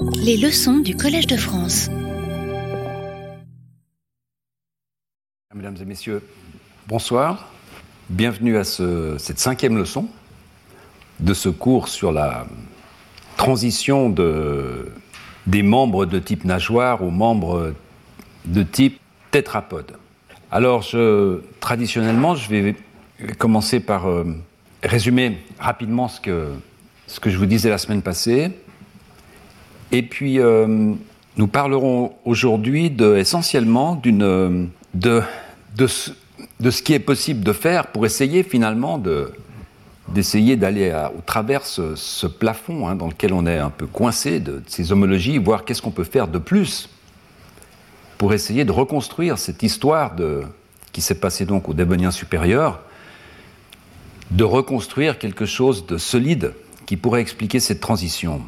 Les leçons du Collège de France. Mesdames et messieurs, bonsoir. Bienvenue à ce- cette cinquième leçon de ce cours sur la transition de- des membres de type nageoire aux membres de type tétrapode. Alors, traditionnellement, je vais commencer par euh, résumer rapidement ce que je vous disais la semaine passée. Et puis, euh, nous parlerons aujourd'hui essentiellement d'une, euh, de, ce, qui est possible de faire pour essayer finalement de, d'essayer d'aller au travers ce, ce plafond hein, dans lequel on est un peu coincé de, ces homologies, voir qu'est-ce qu'on peut faire de plus pour essayer de reconstruire cette histoire qui s'est passée donc au Dévonien supérieur, de reconstruire quelque chose de solide qui pourrait expliquer cette transition.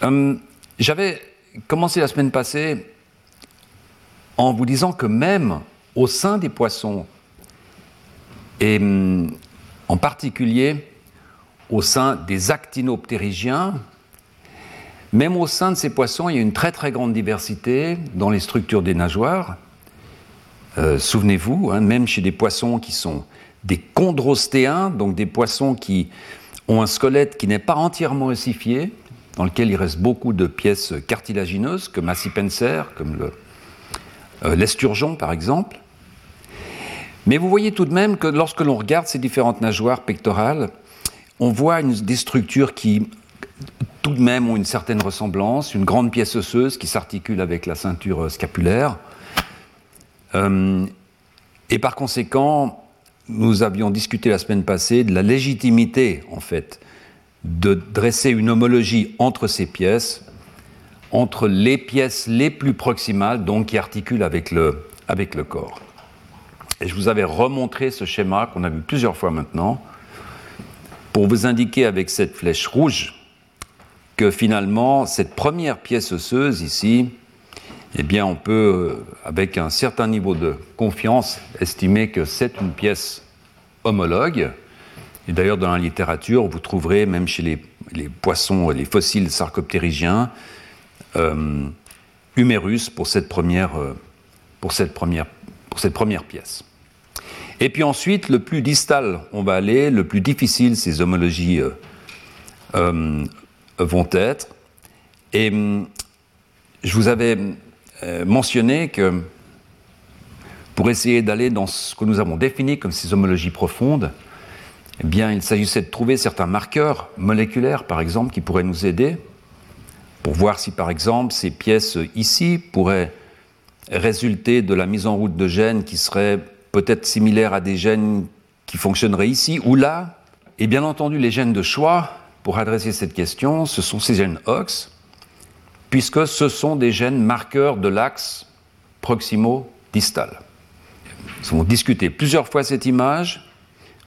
Hum, J'avais commencé la semaine passée en vous disant que même au sein des poissons, et hum, en particulier au sein des actinoptérygiens, même au sein de ces poissons, il y a une très très grande diversité dans les structures des nageoires. Euh, Souvenez-vous, hein, même chez des poissons qui sont des chondrostéens, donc des poissons qui ont un squelette qui n'est pas entièrement ossifié, dans lequel il reste beaucoup de pièces cartilagineuses, comme Acipenser, comme euh, l'esturgeon par exemple. Mais vous voyez tout de même que lorsque l'on regarde ces différentes nageoires pectorales, on voit des structures qui tout de même ont une certaine ressemblance, une grande pièce osseuse qui s'articule avec la ceinture scapulaire. Euh, et par conséquent, nous avions discuté la semaine passée de la légitimité, en fait, de dresser une homologie entre ces pièces, entre les pièces les plus proximales, donc qui articulent avec le, avec le corps. Et je vous avais remontré ce schéma qu'on a vu plusieurs fois maintenant, pour vous indiquer avec cette flèche rouge que finalement, cette première pièce osseuse ici, eh bien, on peut, euh, avec un certain niveau de confiance, estimer que c'est une pièce homologue. Et d'ailleurs, dans la littérature, vous trouverez, même chez les, les poissons, les fossiles sarcoptérygiens, euh, humérus pour cette première, euh, pour cette première, pour cette première pièce. Et puis ensuite, le plus distal on va aller, le plus difficile ces homologies euh, vont être. Et hum, je vous avais mentionné que pour essayer d'aller dans ce que nous avons défini comme ces homologies profondes, eh bien, il s'agissait de trouver certains marqueurs moléculaires, par exemple, qui pourraient nous aider pour voir si, par exemple, ces pièces ici pourraient résulter de la mise en route de gènes qui seraient peut-être similaires à des gènes qui fonctionneraient ici ou là. Et bien entendu, les gènes de choix, pour adresser cette question, ce sont ces gènes OX, puisque ce sont des gènes marqueurs de l'axe proximo-distal. Nous avons discuté plusieurs fois cette image.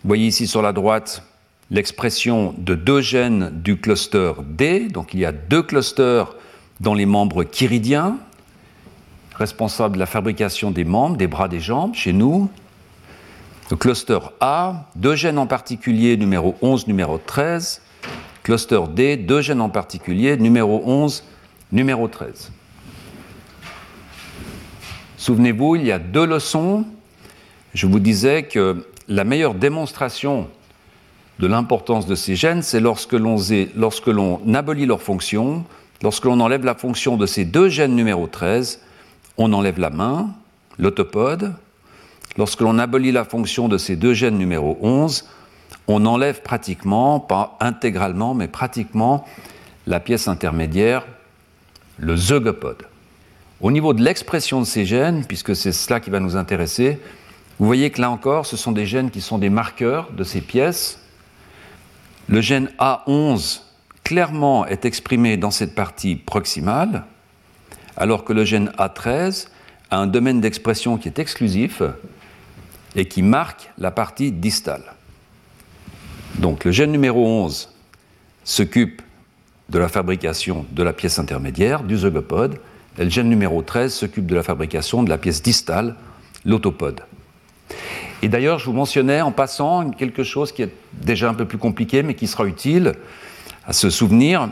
Vous voyez ici sur la droite l'expression de deux gènes du cluster D. Donc il y a deux clusters dans les membres chiridiens, responsables de la fabrication des membres, des bras, des jambes, chez nous. Le cluster A, deux gènes en particulier, numéro 11, numéro 13. Cluster D, deux gènes en particulier, numéro 11, numéro 13. Souvenez-vous, il y a deux leçons. Je vous disais que la meilleure démonstration de l'importance de ces gènes, c'est lorsque l'on abolit leur fonction, lorsque l'on enlève la fonction de ces deux gènes numéro 13, on enlève la main, l'autopode. Lorsque l'on abolit la fonction de ces deux gènes numéro 11, on enlève pratiquement, pas intégralement, mais pratiquement la pièce intermédiaire, le zeugopode. Au niveau de l'expression de ces gènes, puisque c'est cela qui va nous intéresser, vous voyez que là encore, ce sont des gènes qui sont des marqueurs de ces pièces. Le gène A11 clairement est exprimé dans cette partie proximale, alors que le gène A13 a un domaine d'expression qui est exclusif et qui marque la partie distale. Donc le gène numéro 11 s'occupe de la fabrication de la pièce intermédiaire, du zeugopode, et le gène numéro 13 s'occupe de la fabrication de la pièce distale, l'autopode. Et d'ailleurs, je vous mentionnais en passant quelque chose qui est déjà un peu plus compliqué, mais qui sera utile à se souvenir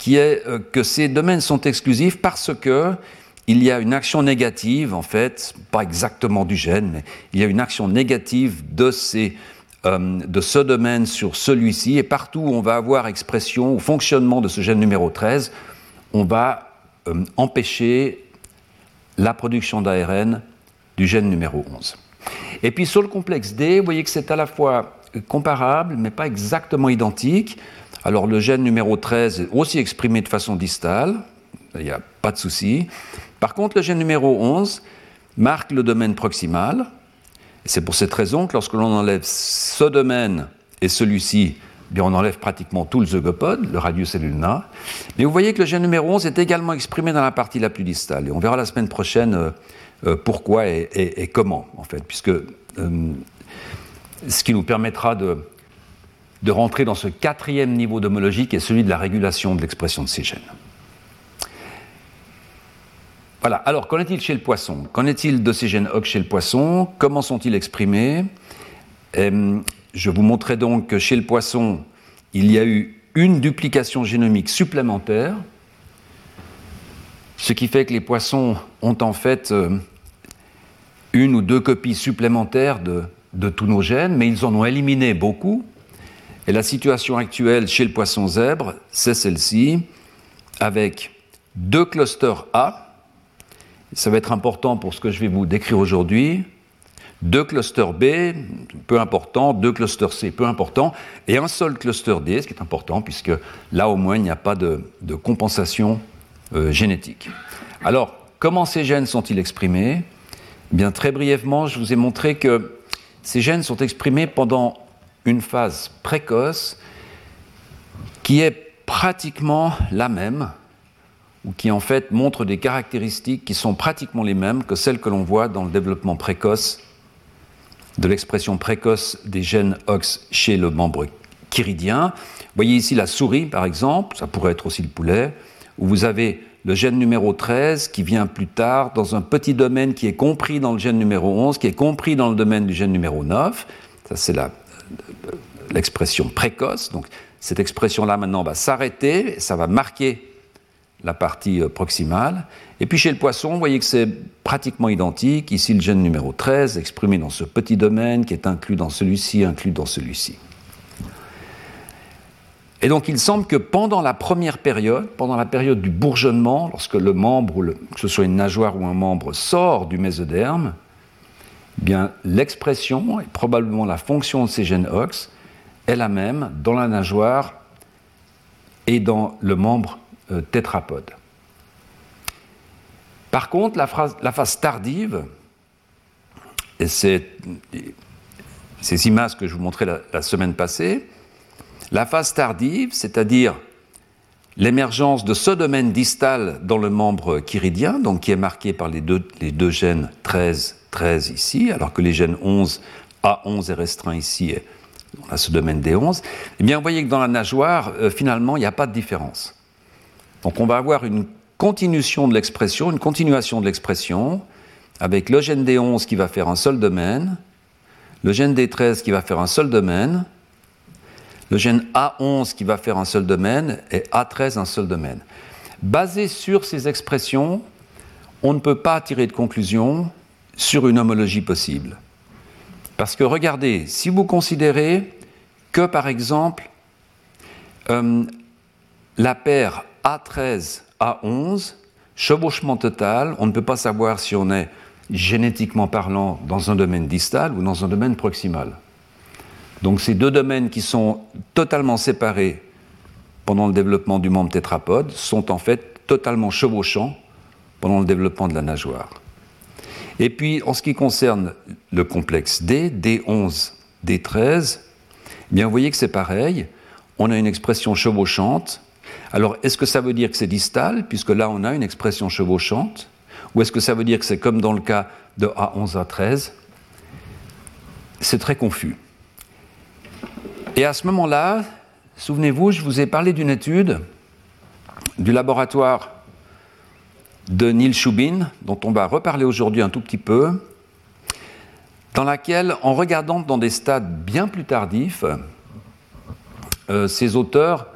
qui est euh, que ces domaines sont exclusifs parce que il y a une action négative, en fait, pas exactement du gène, mais il y a une action négative de, ces, euh, de ce domaine sur celui-ci, et partout où on va avoir expression ou fonctionnement de ce gène numéro 13, on va euh, empêcher la production d'ARN du gène numéro 11. Et puis sur le complexe D, vous voyez que c'est à la fois comparable, mais pas exactement identique. Alors le gène numéro 13 est aussi exprimé de façon distale, il n'y a pas de souci. Par contre, le gène numéro 11 marque le domaine proximal. C'est pour cette raison que lorsque l'on enlève ce domaine et celui-ci, on enlève pratiquement tout le zygopode, le radius et l'ulna. Mais vous voyez que le gène numéro 11 est également exprimé dans la partie la plus distale. Et on verra la semaine prochaine euh, euh, pourquoi et, comment, en fait, puisque euh, ce qui nous permettra de, rentrer dans ce quatrième niveau d'homologie qui est celui de la régulation de l'expression de ces gènes. Voilà, alors qu'en est-il chez le poisson? Qu'en est-il de ces gènes OX chez le poisson? Comment sont-ils exprimés? Je vous montrerai donc que chez le poisson, il y a eu une duplication génomique supplémentaire, ce qui fait que les poissons ont en fait euh, une ou deux copies supplémentaires de, de tous nos gènes, mais ils en ont éliminé beaucoup. Et la situation actuelle chez le poisson zèbre, c'est celle-ci, avec deux clusters A, ça va être important pour ce que je vais vous décrire aujourd'hui. Deux clusters B, peu important, deux clusters C, peu important, et un seul cluster D, ce qui est important, puisque là au moins il n'y a pas de, compensation euh, génétique. Alors, comment ces gènes sont-ils exprimés? Eh Bien, très brièvement, je vous ai montré que ces gènes sont exprimés pendant une phase précoce qui est pratiquement la même ou qui en fait montrent des caractéristiques qui sont pratiquement les mêmes que celles que l'on voit dans le développement précoce de l'expression précoce des gènes OX chez le membre chiridien. Vous voyez ici la souris, par exemple, ça pourrait être aussi le poulet, où vous avez le gène numéro 13 qui vient plus tard dans un petit domaine qui est compris dans le gène numéro 11, qui est compris dans le domaine du gène numéro 9. Ça, c'est l'expression précoce. Donc, cette expression-là, maintenant, va s'arrêter, ça va marquer la partie euh, proximale. Et puis chez le poisson, vous voyez que c'est pratiquement identique. Ici, le gène numéro 13, exprimé dans ce petit domaine qui est inclus dans celui-ci, inclus dans celui-ci. Et donc il semble que pendant la première période, pendant la période du bourgeonnement, lorsque le membre, que ce soit une nageoire ou un membre, sort du mésoderme, eh bien l'expression et probablement la fonction de ces gènes OX est la même dans la nageoire et dans le membre euh, tétrapode. Par contre, la, phase tardive, et c'est ces images que je vous montrais la, semaine passée, la phase tardive, c'est-à-dire l'émergence de ce domaine distal dans le membre chiridien, donc qui est marqué par les deux, gènes 13, 13 ici, alors que les gènes 11, A11 est restreint ici, on a ce domaine D11, eh bien vous voyez que dans la nageoire, euh, finalement, il n'y a pas de différence. Donc on va avoir une continuation de l'expression, une continuation de l'expression, avec le gène D11 qui va faire un seul domaine, le gène D13 qui va faire un seul domaine, le gène A11 qui va faire un seul domaine et A13 un seul domaine. Basé sur ces expressions, on ne peut pas tirer de conclusion sur une homologie possible. Parce que regardez, si vous considérez que par exemple euh, la paire a13, A11, chevauchement total, on ne peut pas savoir si on est génétiquement parlant dans un domaine distal ou dans un domaine proximal. Donc ces deux domaines qui sont totalement séparés pendant le développement du membre tétrapode sont en fait totalement chevauchants pendant le développement de la nageoire. Et puis en ce qui concerne le complexe D, D11, D13, eh bien vous voyez que c'est pareil, on a une expression chevauchante alors, est-ce que ça veut dire que c'est distal, puisque là on a une expression chevauchante Ou est-ce que ça veut dire que c'est comme dans le cas de A11 à 13 C'est très confus. Et à ce moment-là, souvenez-vous, je vous ai parlé d'une étude du laboratoire de Neil Shubin, dont on va reparler aujourd'hui un tout petit peu, dans laquelle, en regardant dans des stades bien plus tardifs, euh, ces auteurs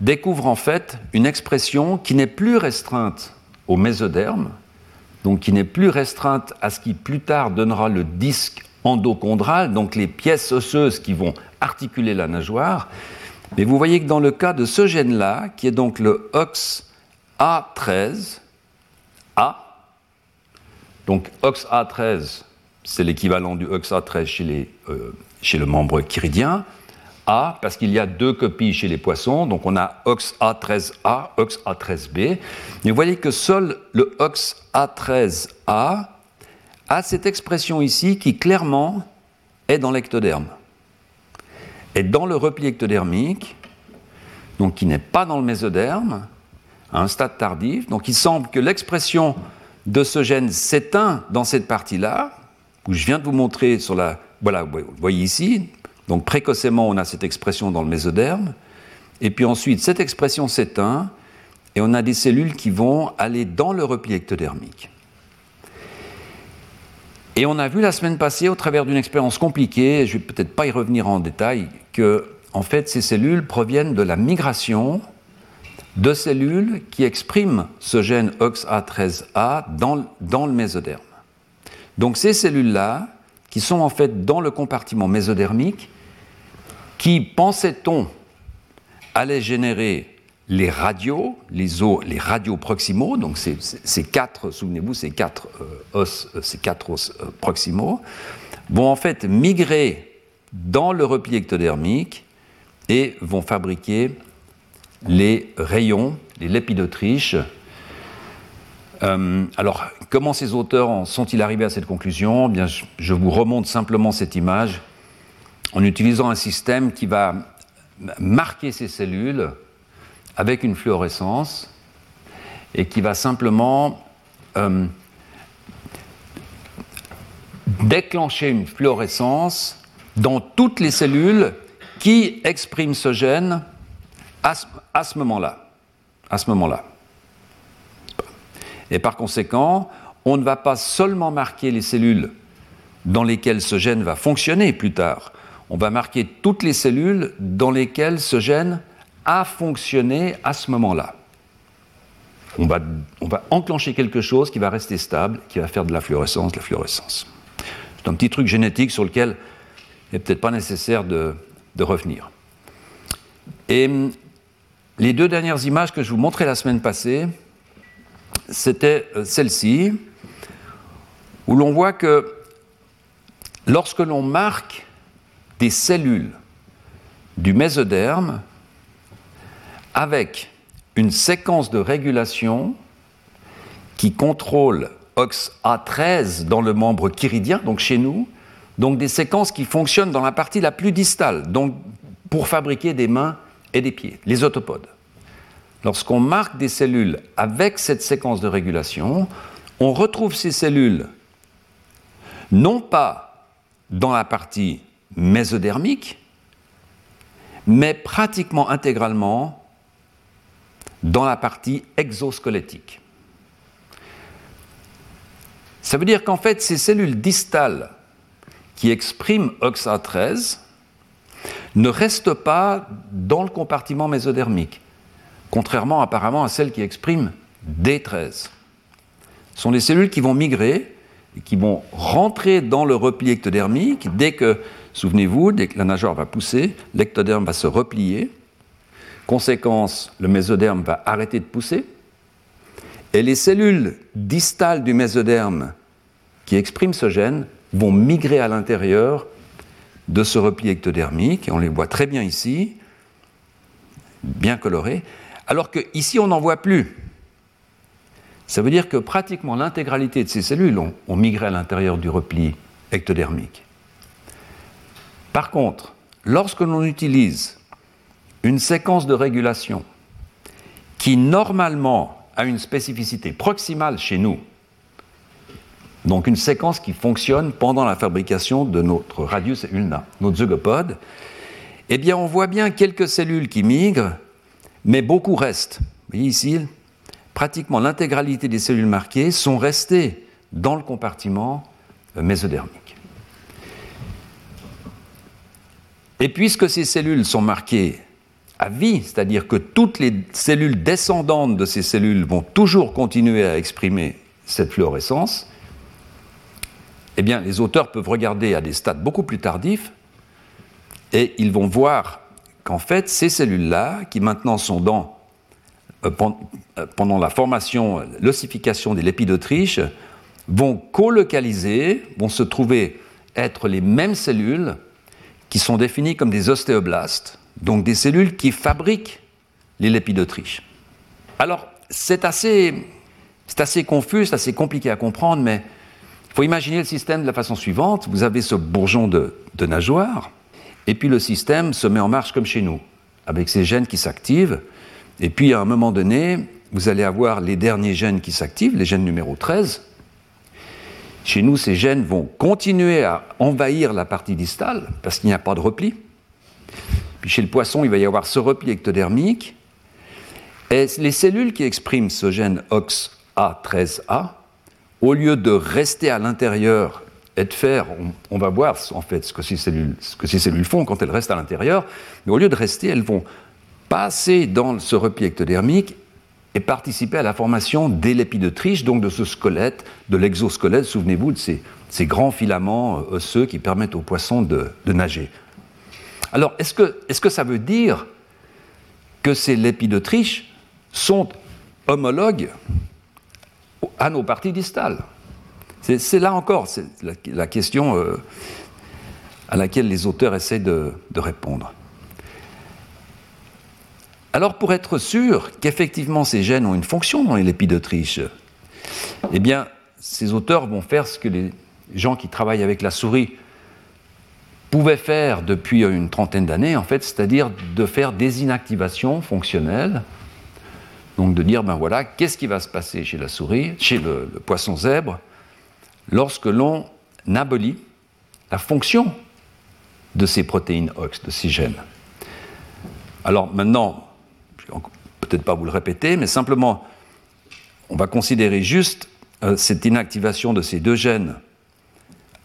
découvre en fait une expression qui n'est plus restreinte au mésoderme, donc qui n'est plus restreinte à ce qui plus tard donnera le disque endochondral, donc les pièces osseuses qui vont articuler la nageoire. Mais vous voyez que dans le cas de ce gène-là, qui est donc le OXA13, A, donc OXA13, c'est l'équivalent du OXA13 chez, euh, chez le membre chiridien, a, parce qu'il y a deux copies chez les poissons, donc on a OXA13A, OXA13B. Mais vous voyez que seul le OXA13A a cette expression ici qui clairement est dans l'ectoderme. Et dans le repli ectodermique, donc qui n'est pas dans le mésoderme, à un stade tardif, donc il semble que l'expression de ce gène s'éteint dans cette partie-là, où je viens de vous montrer sur la. Voilà, vous voyez ici, donc précocement, on a cette expression dans le mésoderme, et puis ensuite, cette expression s'éteint, et on a des cellules qui vont aller dans le repli ectodermique. Et on a vu la semaine passée, au travers d'une expérience compliquée, je ne vais peut-être pas y revenir en détail, que en fait, ces cellules proviennent de la migration de cellules qui expriment ce gène OXA13A dans, dans le mésoderme. Donc ces cellules-là, qui sont en fait dans le compartiment mésodermique, qui, pensait-on, allait générer les radios, les os, radios proximaux, donc ces, quatre, souvenez-vous, ces quatre euh, os, euh, ces quatre os euh, proximaux, vont en fait migrer dans le repli ectodermique et vont fabriquer les rayons, les lépidotriches. alors, comment ces auteurs sont-ils arrivés à cette conclusion? Eh je vous remonte simplement cette image en utilisant un système qui va marquer ces cellules avec une fluorescence et qui va simplement euh, déclencher une fluorescence dans toutes les cellules qui expriment ce gène à ce, moment-là. À ce moment-là. Et par conséquent, on ne va pas seulement marquer les cellules dans lesquelles ce gène va fonctionner plus tard, on va marquer toutes les cellules dans lesquelles ce gène a fonctionné à ce moment-là. On va, enclencher quelque chose qui va rester stable, qui va faire de la fluorescence, de la fluorescence. C'est un petit truc génétique sur lequel il n'est peut-être pas nécessaire de, de, revenir. Et hum, les deux dernières images que je vous montrais la semaine passée, c'était euh, celle-ci, où l'on voit que lorsque l'on marque des cellules du mésoderme avec une séquence de régulation qui contrôle OXA13 dans le membre chiridien, donc chez nous, donc des séquences qui fonctionnent dans la partie la plus distale, donc pour fabriquer des mains et des pieds, les autopodes. Lorsqu'on marque des cellules avec cette séquence de régulation, on retrouve ces cellules non pas dans la partie mésodermique, mais pratiquement intégralement dans la partie exosquelettique. Ça veut dire qu'en fait, ces cellules distales qui expriment OXA13 ne restent pas dans le compartiment mésodermique, contrairement apparemment à celles qui expriment D13. Ce sont les cellules qui vont migrer et qui vont rentrer dans le repli ectodermique dès que Souvenez-vous, dès que la nageoire va pousser, l'ectoderme va se replier. Conséquence, le mésoderme va arrêter de pousser. Et les cellules distales du mésoderme qui expriment ce gène vont migrer à l'intérieur de ce repli ectodermique. Et on les voit très bien ici, bien colorés. Alors qu'ici, on n'en voit plus. Ça veut dire que pratiquement l'intégralité de ces cellules ont, ont migré à l'intérieur du repli ectodermique. Par contre, lorsque l'on utilise une séquence de régulation qui normalement a une spécificité proximale chez nous, donc une séquence qui fonctionne pendant la fabrication de notre radius ulna, notre zygopode, eh bien on voit bien quelques cellules qui migrent, mais beaucoup restent. Vous voyez ici, pratiquement l'intégralité des cellules marquées sont restées dans le compartiment mésodermique. Et puisque ces cellules sont marquées à vie, c'est-à-dire que toutes les cellules descendantes de ces cellules vont toujours continuer à exprimer cette fluorescence, eh bien, les auteurs peuvent regarder à des stades beaucoup plus tardifs et ils vont voir qu'en fait, ces cellules-là, qui maintenant sont dans, euh, euh, pendant la formation, l'ossification des lépides d'Autriche, vont colocaliser, vont se trouver être les mêmes cellules sont définies comme des ostéoblastes, donc des cellules qui fabriquent les lépides d'Autriche. Alors, c'est assez, assez confus, c'est assez compliqué à comprendre, mais il faut imaginer le système de la façon suivante. Vous avez ce bourgeon de, de nageoire, et puis le système se met en marche comme chez nous, avec ces gènes qui s'activent, et puis à un moment donné, vous allez avoir les derniers gènes qui s'activent, les gènes numéro 13. Chez nous, ces gènes vont continuer à envahir la partie distale, parce qu'il n'y a pas de repli. Puis chez le poisson, il va y avoir ce repli ectodermique. Et les cellules qui expriment ce gène OXA13A, au lieu de rester à l'intérieur et de faire, on, va voir en fait ce que, ces cellules, ce que ces cellules font quand elles restent à l'intérieur, mais au lieu de rester, elles vont passer dans ce repli ectodermique et participer à la formation des lépidotriches, donc de ce squelette, de l'exosquelette, souvenez-vous de ces, grands filaments euh, osseux qui permettent aux poissons de, nager. Alors, est-ce que, est que ça veut dire que ces lépidotriches sont homologues à nos parties distales? C'est là encore la, question euh, à laquelle les auteurs essaient de, répondre. Alors pour être sûr qu'effectivement ces gènes ont une fonction dans les lépides eh bien ces auteurs vont faire ce que les gens qui travaillent avec la souris pouvaient faire depuis une trentaine d'années, en fait, c'est-à-dire de faire des inactivations fonctionnelles. Donc de dire, ben voilà, qu'est-ce qui va se passer chez la souris, chez le poisson zèbre, lorsque l'on abolit la fonction de ces protéines OX, de ces gènes. Alors maintenant, peut-être pas vous le répéter, mais simplement, on va considérer juste euh, cette inactivation de ces deux gènes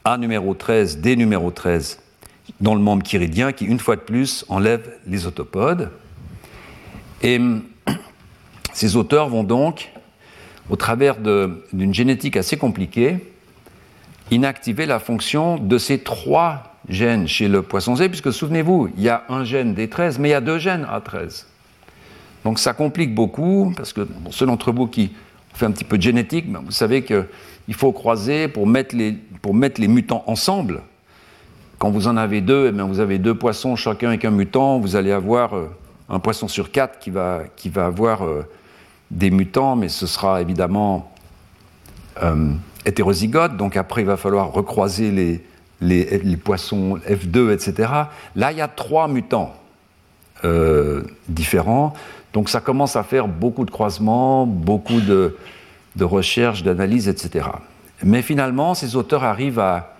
A numéro 13, D numéro 13, dans le membre chiridien, qui une fois de plus enlève les autopodes. Et ces auteurs vont donc, au travers d'une génétique assez compliquée, inactiver la fonction de ces trois gènes chez le poisson zèbre, puisque souvenez-vous, il y a un gène D13, mais il y a deux gènes A13. Donc ça complique beaucoup, parce que ceux d'entre vous qui fait un petit peu de génétique, ben, vous savez qu'il faut croiser pour mettre, les, pour mettre les mutants ensemble. Quand vous en avez deux, eh bien vous avez deux poissons, chacun avec un mutant, vous allez avoir euh, un poisson sur quatre qui va, qui va avoir euh, des mutants, mais ce sera évidemment euh, hétérozygote, donc après il va falloir recroiser les, les, poissons F2, etc. Là, il y a trois mutants différents, donc ça commence à faire beaucoup de croisements, beaucoup de, recherches, d'analyses, etc. Mais finalement, ces auteurs arrivent à,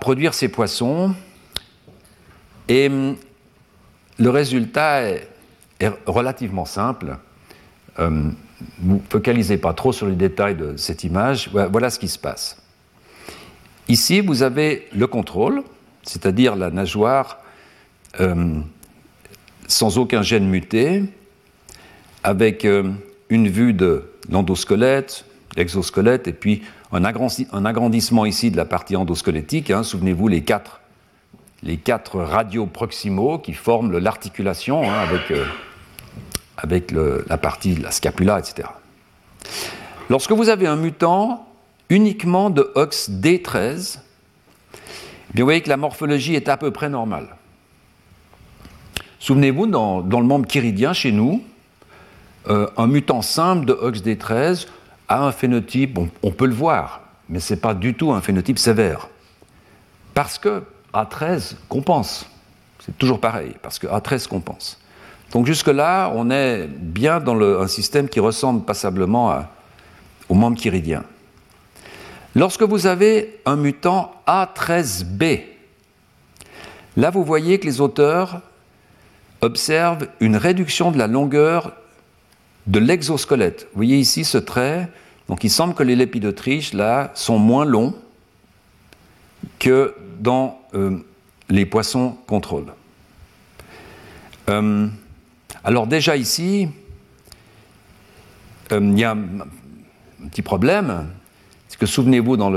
produire ces poissons et hum, le résultat est, relativement simple. Hum, ne vous focalisez pas trop sur les détails de cette image. Voilà ce qui se passe. Ici, vous avez le contrôle, c'est-à-dire la nageoire euh, sans aucun gène muté, avec euh, une vue de l'endosquelette, l'exosquelette, et puis un, agrandissement ici de la partie endosquelettique. Hein. Souvenez-vous, les quatre, radios proximaux qui forment l'articulation hein, avec. Euh, la partie de la scapula, etc. Lorsque vous avez un mutant uniquement de OXD13, eh vous voyez que la morphologie est à peu près normale. Souvenez-vous, dans, le membre chiridien, chez nous, euh, un mutant simple de OXD13 a un phénotype, on peut le voir, mais ce n'est pas du tout un phénotype sévère. Parce que A13 compense. C'est toujours pareil, parce que A13 compense. Donc jusque-là, on est bien dans un système qui ressemble passablement au membre chiridien. Lorsque vous avez un mutant A13B, là vous voyez que les auteurs observent une réduction de la longueur de l'exosquelette. Vous voyez ici ce trait, donc il semble que les lépidotriches là sont moins longs que dans euh, les poissons contrôle. Euh, alors déjà ici, euh, il y a un, petit problème, c'est que souvenez-vous dans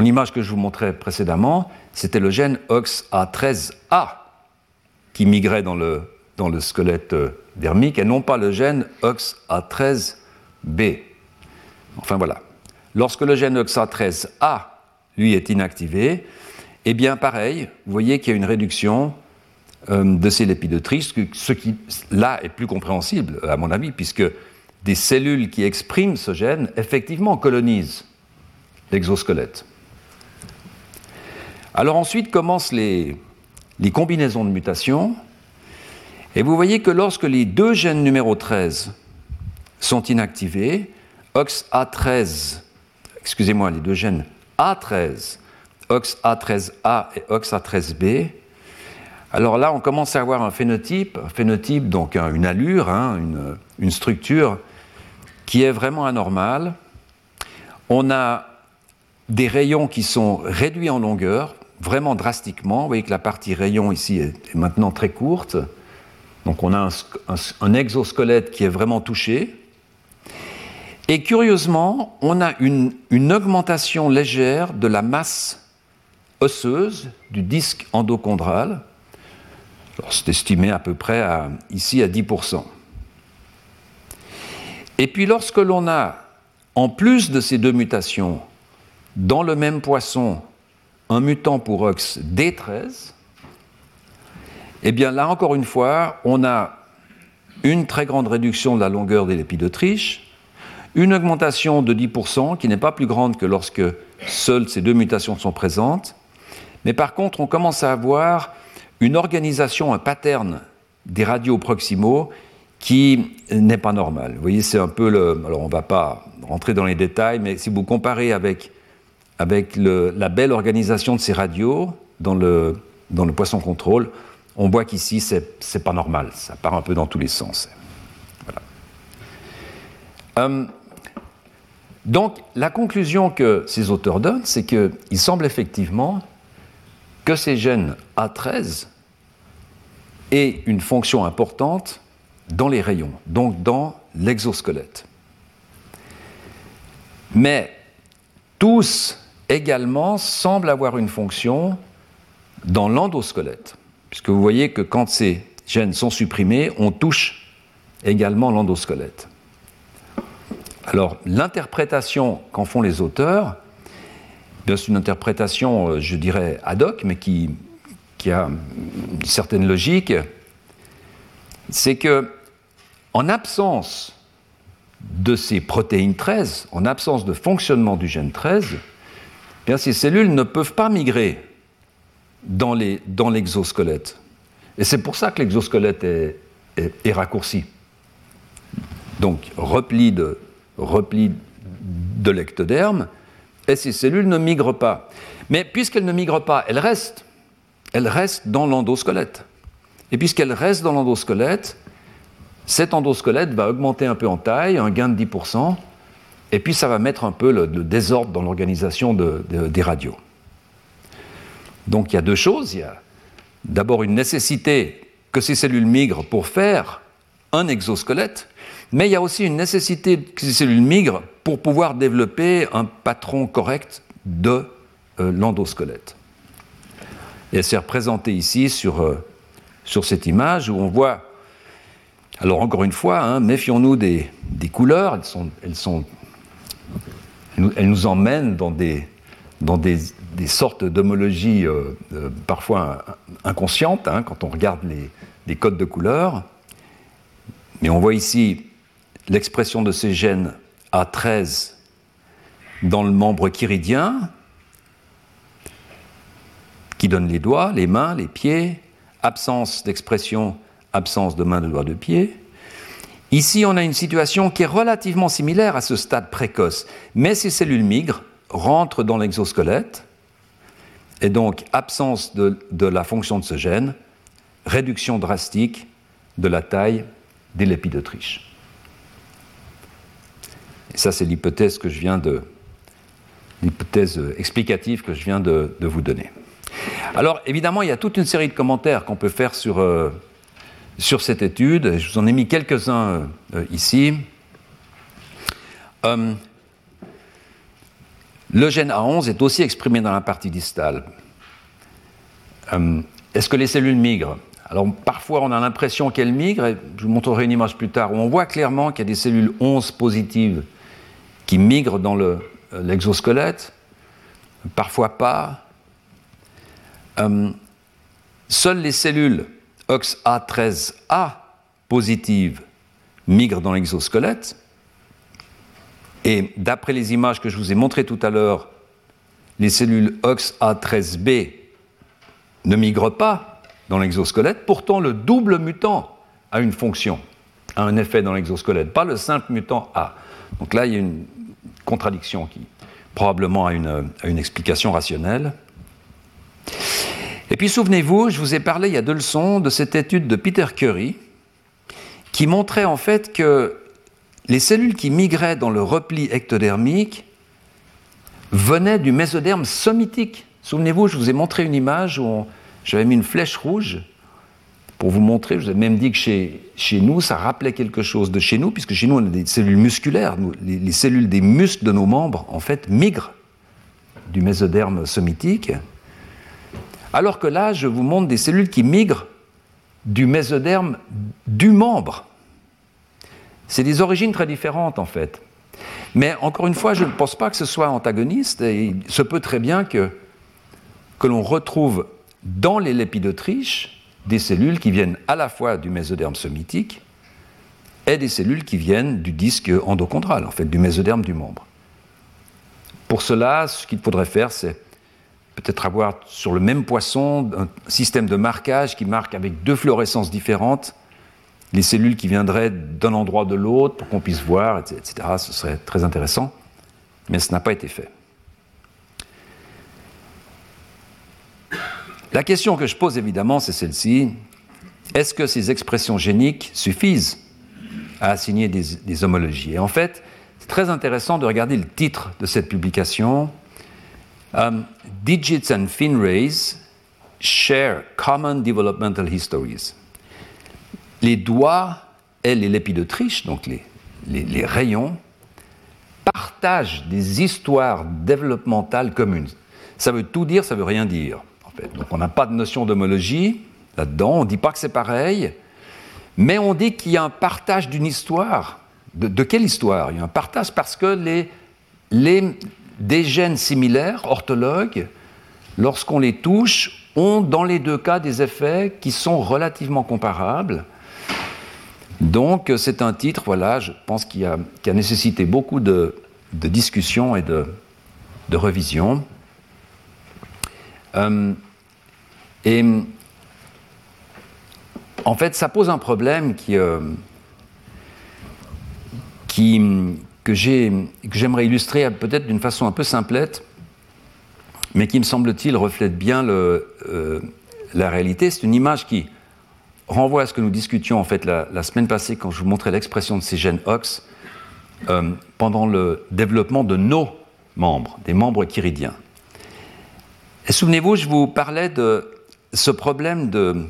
l'image que je vous montrais précédemment, c'était le gène OXA13A qui le, dans le squelette euh, dermique et non pas le gène OXA13B. Enfin voilà. Lorsque le gène OXA13A, lui, est inactivé, eh bien pareil, vous voyez qu'il y a une réduction euh, de ces lépidotrices, ce qui là est plus compréhensible à mon avis, puisque des cellules qui expriment ce gène effectivement colonisent l'exosquelette. Alors ensuite commencent les, les combinaisons de mutations, et vous voyez que lorsque les deux gènes numéro 13 sont inactivés, OXA13, excusez-moi, les deux gènes A13, OXA13A et OXA13B, alors là, on commence à avoir un phénotype, un phénotype donc une allure, hein, une, structure qui est vraiment anormale. On a des rayons qui sont réduits en longueur, vraiment drastiquement. Vous voyez que la partie rayon ici est, maintenant très courte. Donc on a un, exosquelette qui est vraiment touché. Et curieusement, on a une, augmentation légère de la masse osseuse du disque endochondral c'est estimé à peu près ici à 10%. Et puis lorsque l'on a, en plus de ces deux mutations, dans le même poisson, un mutant pour OX D13, eh bien là encore une fois, on a une très grande réduction de la longueur des lépidotriches, une augmentation de 10% qui n'est pas plus grande que lorsque seules ces deux mutations sont présentes, mais par contre on commence à avoir une organisation, un pattern des radios proximaux qui n'est pas normal. Vous voyez, c'est un peu le. Alors, on ne va pas rentrer dans les détails, mais si vous comparez avec, avec la belle organisation de ces radios dans le, poisson contrôle, on voit qu'ici, ce n'est pas normal. Ça part un peu dans tous les sens. Hum, donc, la conclusion que ces auteurs donnent, c'est qu'il semble effectivement que ces gènes A13 et une fonction importante dans les rayons, donc dans l'exosquelette. Mais tous également semblent avoir une fonction dans l'endosquelette, puisque vous voyez que quand ces gènes sont supprimés, on touche également l'endosquelette. Alors l'interprétation qu'en font les auteurs, c'est une interprétation, euh, je dirais, ad hoc, mais qui qui a une certaine logique, c'est que en absence de ces protéines 13, en absence de fonctionnement du gène 13, eh bien ces cellules ne peuvent pas migrer dans l'exosquelette. Et c'est pour ça que l'exosquelette est, raccourci. Donc repli de, repli de l'ectoderme, et ces cellules ne migrent pas. Mais puisqu'elles ne migrent pas, elles restent elle reste dans l'endosquelette. Et puisqu'elle reste dans l'endosquelette, cet endosquelette va augmenter un peu en taille, un gain de 10%, et puis ça va mettre un peu le, désordre dans l'organisation des radios. Donc il y a deux choses. Il y a d'abord une nécessité que ces cellules migrent pour faire un exosquelette, mais il y a aussi une nécessité que ces cellules migrent pour pouvoir développer un patron correct de euh, l'endosquelette. Et c'est représenté ici sur, euh, sur cette image où on voit, alors encore une fois, hein, méfions-nous des, des, couleurs, elles, sont, elles, sont, elles nous emmènent dans des, sortes d'homologies euh, euh, parfois inconscientes hein, quand on regarde les, codes de couleurs. Mais on voit ici l'expression de ces gènes A13 dans le membre chiridien, qui donne les doigts, les mains, les pieds, absence d'expression, absence de main, de doigts, de pied. Ici, on a une situation qui est relativement similaire à ce stade précoce, mais ces cellules migrent, rentrent dans l'exosquelette, et donc absence de, la fonction de ce gène, réduction drastique de la taille des lépidotriches. Et ça, c'est l'hypothèse que je viens de, l'hypothèse explicative que je viens de, de vous donner. Alors évidemment, il y a toute une série de commentaires qu'on peut faire sur, euh, sur cette étude. Je vous en ai mis quelques-uns euh, ici. le gène A11 est aussi exprimé dans la partie distale. Est-ce que les cellules migrent? Alors parfois on a l'impression qu'elles migrent, et je vous montrerai une image plus tard, où on voit clairement qu'il y a des cellules 11 positives qui migrent dans euh, l'exosquelette, parfois pas. Euh, seules les cellules OXA13A positives migrent dans l'exosquelette, et d'après les images que je vous ai montrées tout à l'heure, les cellules OXA13B ne migrent pas dans l'exosquelette. Pourtant, le double mutant a une fonction, a un effet dans l'exosquelette, pas le simple mutant A. Donc là, il y a une contradiction qui probablement a une, une explication rationnelle. Et puis souvenez-vous, je vous ai parlé il y a deux leçons de cette étude de Peter Curry qui montrait en fait que les cellules qui migraient dans le repli ectodermique venaient du mésoderme somitique. Souvenez-vous, je vous ai montré une image où j'avais mis une flèche rouge pour vous montrer. Je vous ai même dit que chez, chez nous, ça rappelait quelque chose de chez nous, puisque chez nous, on a des cellules musculaires. les, cellules des muscles de nos membres, en fait, migrent du mésoderme somitique. Alors que là, je vous montre des cellules qui migrent du mésoderme du membre. C'est des origines très différentes, en fait. Mais encore une fois, je ne pense pas que ce soit antagoniste, et il se peut très bien que, que l'on retrouve dans les lépidotriches des cellules qui viennent à la fois du mésoderme somitique et des cellules qui viennent du disque endochondral, en fait, du mésoderme du membre. Pour cela, ce qu'il faudrait faire, c'est peut-être avoir sur le même poisson un système de marquage qui marque avec deux fluorescences différentes les cellules qui viendraient d'un endroit de l'autre pour qu'on puisse voir, etc. Ce serait très intéressant, mais ce n'a pas été fait. La question que je pose évidemment, c'est celle-ci. Est-ce que ces expressions géniques suffisent à assigner des, homologies? Et en fait, c'est très intéressant de regarder le titre de cette publication. Um, Digits and Finrays share common developmental histories. Les doigts et les lépidotriches, donc les, les rayons, partagent des histoires développementales communes. Ça veut tout dire, ça veut rien dire. Donc on n'a pas de notion d'homologie là-dedans, on ne dit pas que c'est pareil, mais on dit qu'il y a un partage d'une histoire. De, quelle histoire? Il y a un partage parce que les, les, des gènes similaires, orthologues, lorsqu'on les touche, ont dans les deux cas des effets qui sont relativement comparables. Donc c'est un titre, voilà, je pense qui a, qui nécessité beaucoup de, de discussions et de, de. Euh, et en fait, ça pose un problème qui, euh, que j'aimerais illustrer peut-être d'une façon un peu simplette, mais qui me semble-t-il reflète bien euh, la réalité. C'est une image qui renvoie à ce que nous discutions en fait la, semaine passée quand je vous montrais l'expression de ces gènes OX pendant le développement de nos membres, des membres chiridiens. Souvenez-vous, je vous parlais de ce problème de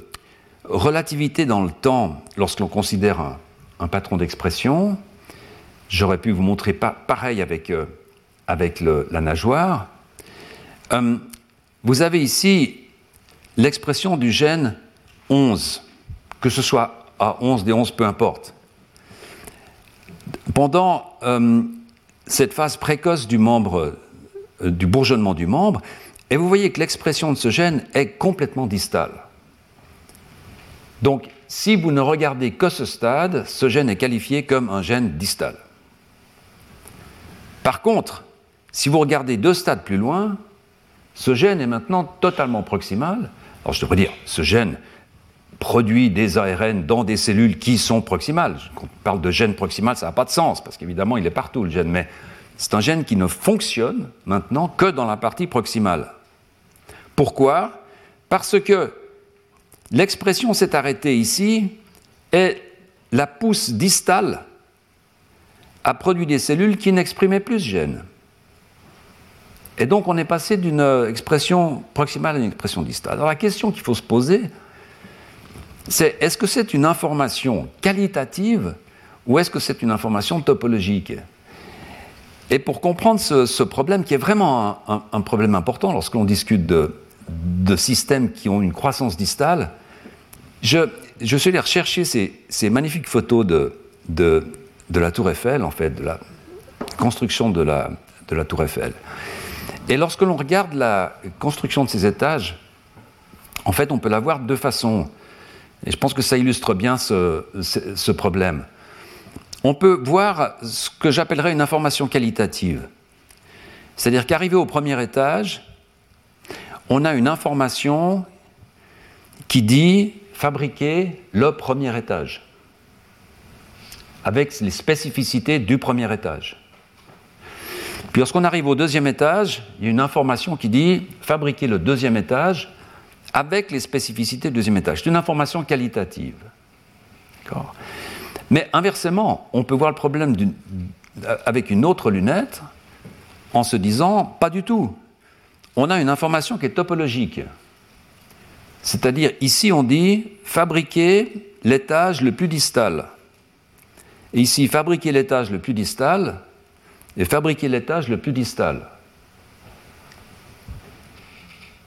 relativité dans le temps lorsque l'on considère un, patron d'expression. J'aurais pu vous montrer pareil avec, euh, avec la nageoire. Euh, vous avez ici l'expression du gène 11, que ce soit A11, D11, peu importe. Pendant euh, cette phase précoce du membre, du bourgeonnement du membre, et vous voyez que l'expression de ce gène est complètement distale. Donc, si vous ne regardez que ce stade, ce gène est qualifié comme un gène distal. Par contre, si vous regardez deux stades plus loin, ce gène est maintenant totalement proximal. Alors je devrais dire, ce gène produit des ARN dans des cellules qui sont proximales. Quand on parle de gène proximal, ça n'a pas de sens, parce qu'évidemment, il est partout, le gène, mais c'est un gène qui ne fonctionne maintenant que dans la partie proximale. Pourquoi? Parce que l'expression s'est arrêtée ici et la pousse distale a produit des cellules qui n'exprimaient plus ce gène. Et donc on est passé d'une expression proximale à une expression distale. Alors la question qu'il faut se poser, c'est est-ce que c'est une information qualitative ou est-ce que c'est une information topologique? Et pour comprendre ce, problème, qui est vraiment un, problème important lorsqu'on discute de, systèmes qui ont une croissance distale, je, suis allé rechercher ces, magnifiques photos de, de, la tour Eiffel, en fait, de la construction de la, de la tour Eiffel. Et lorsque l'on regarde la construction de ces étages, en fait, on peut la voir de deux façons. Et je pense que ça illustre bien ce, problème. On peut voir ce que j'appellerais une information qualitative. C'est-à-dire qu'arrivé au premier étage, on a une information qui dit fabriquer le premier étage, avec les spécificités du premier étage. Puis lorsqu'on arrive au deuxième étage, il y a une information qui dit fabriquer le deuxième étage avec les spécificités du deuxième étage. C'est une information qualitative. Mais inversement, on peut voir le problème avec une autre lunette en se disant pas du tout. On a une information qui est topologique. C'est-à-dire, ici, on dit fabriquer l'étage le plus distal. Et ici, fabriquer l'étage le plus distal et fabriquer l'étage le plus distal.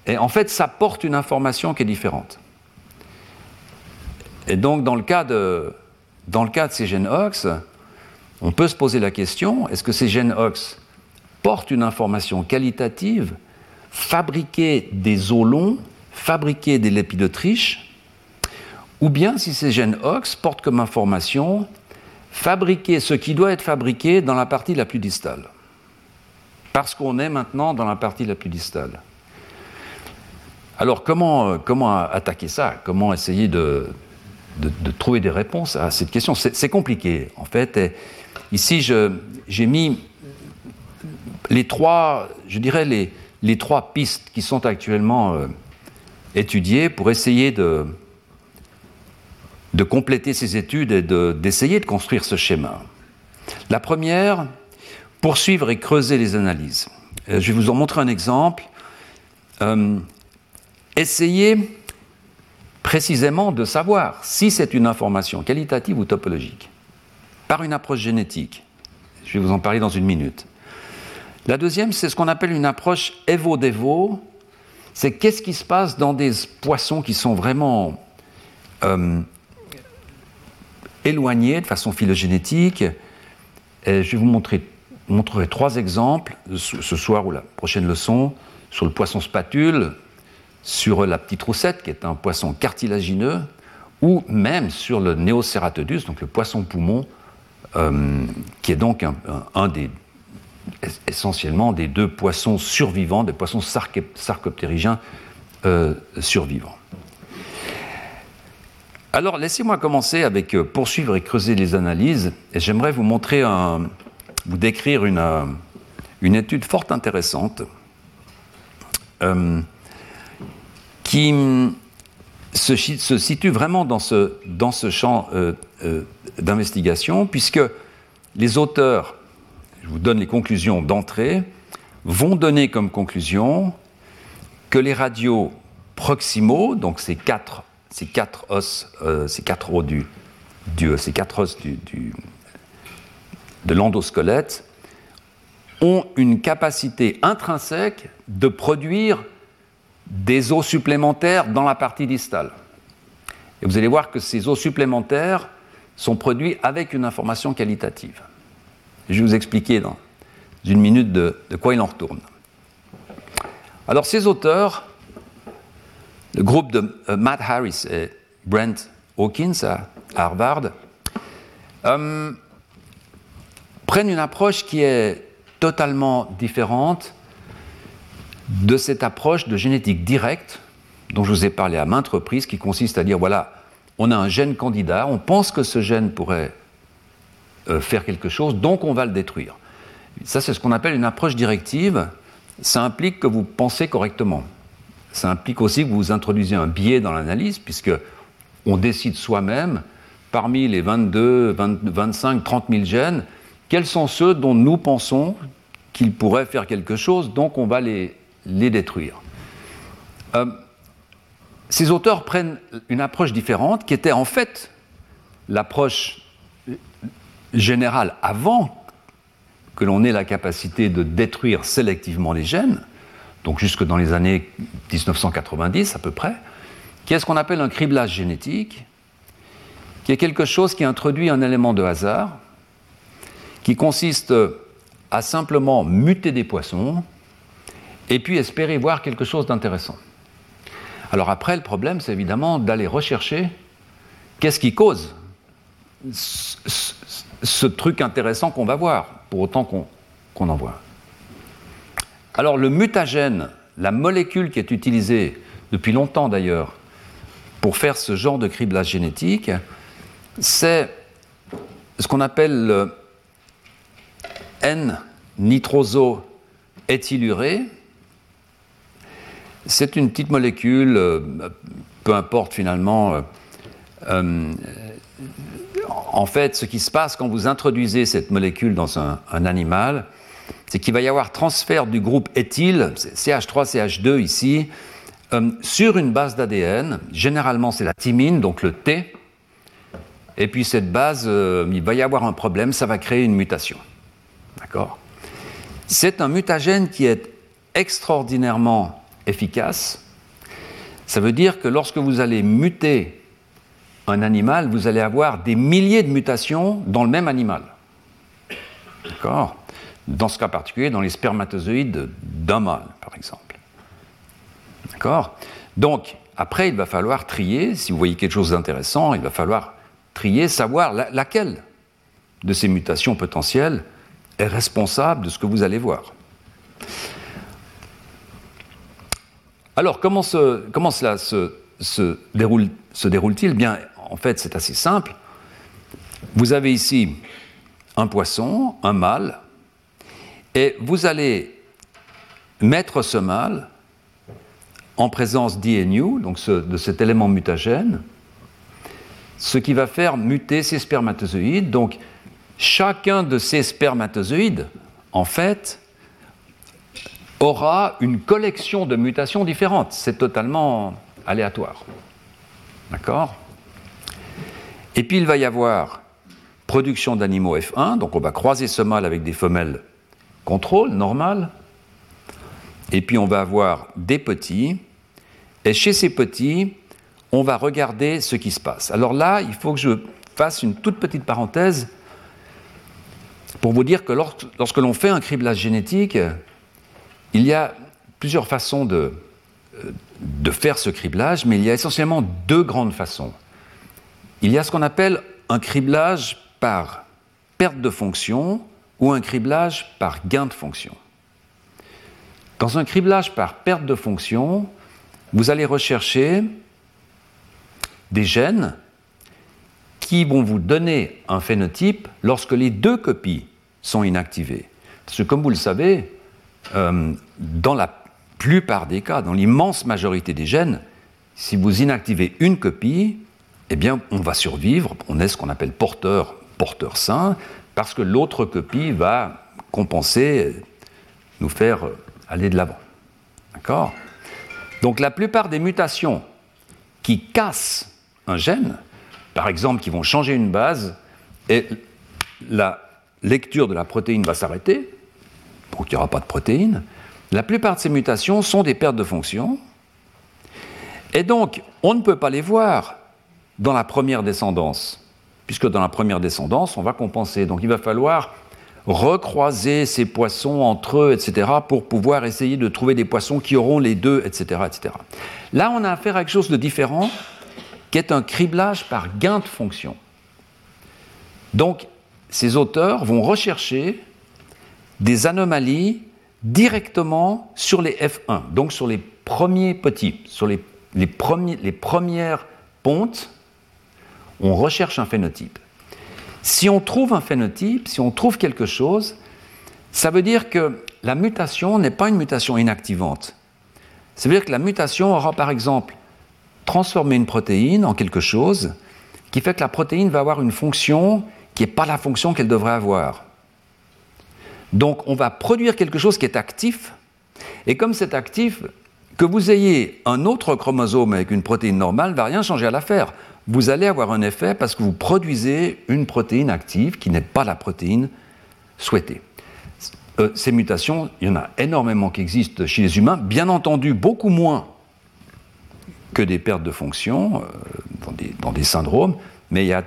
Et en fait, ça porte une information qui est différente. Et donc, dans le cas de, dans le cas de ces gènes OX, on peut se poser la question est-ce que ces gènes OX portent une information qualitative, fabriquer des os longs, fabriquer des lépidotriches, ou bien si ces gènes OX portent comme information fabriquer ce qui doit être fabriqué dans la partie la plus distale. Parce qu'on est maintenant dans la partie la plus distale. Alors comment, euh, attaquer ça? Comment essayer de, trouver des réponses à cette question? C'est compliqué en fait. ici, j'ai mis les trois, je dirais les, les, trois pistes qui sont actuellement euh, étudiées pour essayer de, de compléter ses études et d'essayer de, construire ce schéma. La première, poursuivre et creuser les analyses. Euh, je vais vous en montrer un exemple. Euh, essayez précisément de savoir si c'est une information qualitative ou topologique, par une approche génétique. Je vais vous en parler dans une minute. La deuxième, c'est ce qu'on appelle une approche évo-dévo. C'est qu'est-ce qui se passe dans des poissons qui sont vraiment euh, éloignés de façon phylogénétique. Je vais vous montrer, montrer trois exemples ce soir ou la prochaine leçon sur le poisson spatule, sur la petite roussette qui est un poisson cartilagineux, ou même sur le Neoceratodus, donc le poisson poumon, euh, qui est donc un, des essentiellement des deux poissons survivants, des poissons sarcoptérygiens euh, survivants. Alors, laissez-moi commencer avec euh, poursuivre et creuser les analyses. Et j'aimerais vous montrer, vous décrire une, euh, une étude fort intéressante euh, qui se, se, situe vraiment dans ce, dans ce champ d'investigation, puisque les auteurs, je vous donne les conclusions d'entrée, vont donner comme conclusion que les radios proximaux, donc ces quatre ces quatre os, euh, ces quatre os du, ces quatre os du, de l'endosquelette ont une capacité intrinsèque de produire des os supplémentaires dans la partie distale. Et vous allez voir que ces os supplémentaires sont produits avec une information qualitative. Je vais vous expliquer dans une minute de quoi il en retourne. Alors ces auteurs le groupe de euh, Matt Harris et Brent Hawkins à Harvard euh, prennent une approche qui est totalement différente de cette approche de génétique directe dont je vous ai parlé à maintes reprises, qui consiste à dire, voilà, on a un gène candidat, on pense que ce gène pourrait euh, faire quelque chose, donc on va le détruire. Ça, c'est ce qu'on appelle une approche directive. Ça implique que vous pensez correctement. Ça implique aussi que vous introduisez un biais dans l'analyse, puisque on décide soi-même, parmi les 22, 25, 30 000 gènes, quels sont ceux dont nous pensons qu'ils pourraient faire quelque chose, donc on va les, détruire. Euh, ces auteurs prennent une approche différente qui était en fait l'approche générale avant que l'on ait la capacité de détruire sélectivement les gènes, donc jusque dans les années 1990 à peu près, qui est ce qu'on appelle un criblage génétique, qui est quelque chose qui introduit un élément de hasard, qui consiste à simplement muter des poissons et puis espérer voir quelque chose d'intéressant. Alors après, le problème, c'est évidemment d'aller rechercher qu'est-ce qui cause ce, truc intéressant qu'on va voir, pour autant qu'on en voit. Alors le mutagène, la molécule qui est utilisée depuis longtemps d'ailleurs pour faire ce genre de criblage génétique, c'est ce qu'on appelle le N-nitroso-éthyluré. C'est une petite molécule, euh, peu importe finalement. Euh, euh, en fait, ce qui se passe quand vous introduisez cette molécule dans un, animal, c'est qu'il va y avoir transfert du groupe éthyle, CH3, CH2 ici, sur une base d'ADN. Généralement, c'est la thymine, donc le T. Et puis cette base, il va y avoir un problème, ça va créer une mutation. D'accord? C'est un mutagène qui est extraordinairement efficace. Ça veut dire que lorsque vous allez muter un animal, vous allez avoir des milliers de mutations dans le même animal. D'accord? Dans ce cas particulier, dans les spermatozoïdes d'un mâle, par exemple. D'accord? Donc, après, il va falloir trier. Si vous voyez quelque chose d'intéressant, il va falloir trier, savoir laquelle de ces mutations potentielles est responsable de ce que vous allez voir. Alors, comment, cela se, déroule-t-il? Bien, en fait, c'est assez simple. Vous avez ici un poisson, un mâle, et vous allez mettre ce mâle en présence d'INU, donc de cet élément mutagène, ce qui va faire muter ces spermatozoïdes. Donc, chacun de ces spermatozoïdes, en fait, aura une collection de mutations différentes. C'est totalement aléatoire. D'accord? Et puis il va y avoir production d'animaux F1, donc on va croiser ce mâle avec des femelles contrôle, normales. Et puis on va avoir des petits. Et chez ces petits, on va regarder ce qui se passe. Alors là, il faut que je fasse une toute petite parenthèse pour vous dire que lorsque, l'on fait un criblage génétique, il y a plusieurs façons de faire ce criblage, mais il y a essentiellement deux grandes façons. Il y a ce qu'on appelle un criblage par perte de fonction ou un criblage par gain de fonction. Dans un criblage par perte de fonction, vous allez rechercher des gènes qui vont vous donner un phénotype lorsque les deux copies sont inactivées. Parce que comme vous le savez, euh, dans la plupart des cas, dans l'immense majorité des gènes, si vous inactivez une copie, eh bien, on va survivre, on est ce qu'on appelle porteur, porteur sain, parce que l'autre copie va compenser, nous faire aller de l'avant. D'accord? Donc la plupart des mutations qui cassent un gène, par exemple qui vont changer une base, et la lecture de la protéine va s'arrêter, donc il n'y aura pas de protéine. La plupart de ces mutations sont des pertes de fonction, et donc on ne peut pas les voir dans la première descendance, puisque dans la première descendance, on va compenser. Donc il va falloir recroiser ces poissons entre eux, etc., pour pouvoir essayer de trouver des poissons qui auront les deux, etc., etc. Là, on a affaire à quelque chose de différent, qui est un criblage par gain de fonction. Donc, ces auteurs vont rechercher des anomalies directement sur les F1, donc sur les premiers petits, sur les, premières pontes, on recherche un phénotype. Si on trouve un phénotype, si on trouve quelque chose, ça veut dire que la mutation n'est pas une mutation inactivante. Ça veut dire que la mutation aura par exemple transformé une protéine en quelque chose qui fait que la protéine va avoir une fonction qui n'est pas la fonction qu'elle devrait avoir. Donc on va produire quelque chose qui est actif, et comme c'est actif, que vous ayez un autre chromosome avec une protéine normale ne va rien changer à l'affaire. Vous allez avoir un effet parce que vous produisez une protéine active qui n'est pas la protéine souhaitée. Euh, ces mutations, il y en a énormément qui existent chez les humains, bien entendu beaucoup moins que des pertes de fonction euh, dans, des, syndromes, mais il y a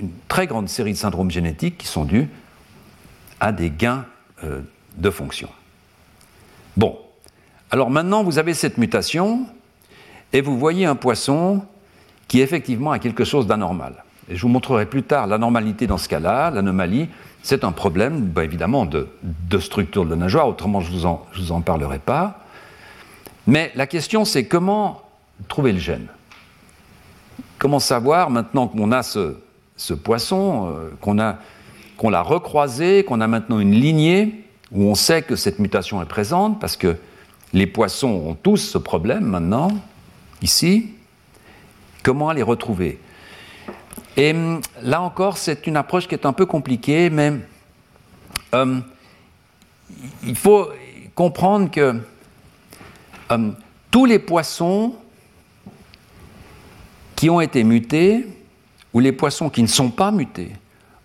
une très grande série de syndromes génétiques qui sont dus à des gains euh, de fonction. Bon, alors maintenant vous avez cette mutation et vous voyez un poisson qui effectivement a quelque chose d'anormal. Et je vous montrerai plus tard l'anormalité dans ce cas-là, l'anomalie, c'est un problème bah, évidemment de, structure de la nageoire, autrement je ne vous, vous, en parlerai pas. Mais la question c'est comment trouver le gène? Comment savoir maintenant qu'on a ce, poisson, euh, qu'on qu'on l'a recroisé, qu'on a maintenant une lignée où on sait que cette mutation est présente, parce que les poissons ont tous ce problème maintenant, ici, comment les retrouver? Et hum, là encore, c'est une approche qui est un peu compliquée, mais hum, il faut comprendre que hum, tous les poissons qui ont été mutés, ou les poissons qui ne sont pas mutés,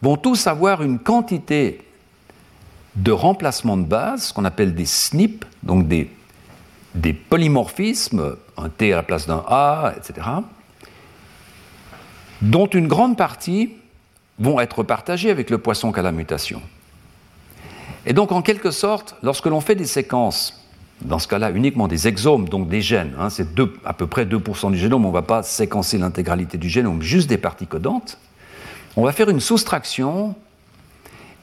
vont tous avoir une quantité de remplacement de base, ce qu'on appelle des SNP, donc des, des polymorphismes, un T à la place d'un A, etc., dont une grande partie vont être partagés avec le poisson qui a la mutation. Et donc, en quelque sorte, lorsque l'on fait des séquences dans ce cas-là, uniquement des exomes, donc des gènes. Hein, c'est à peu près 2% du génome. On ne va pas séquencer l'intégralité du génome, juste des parties codantes. On va faire une soustraction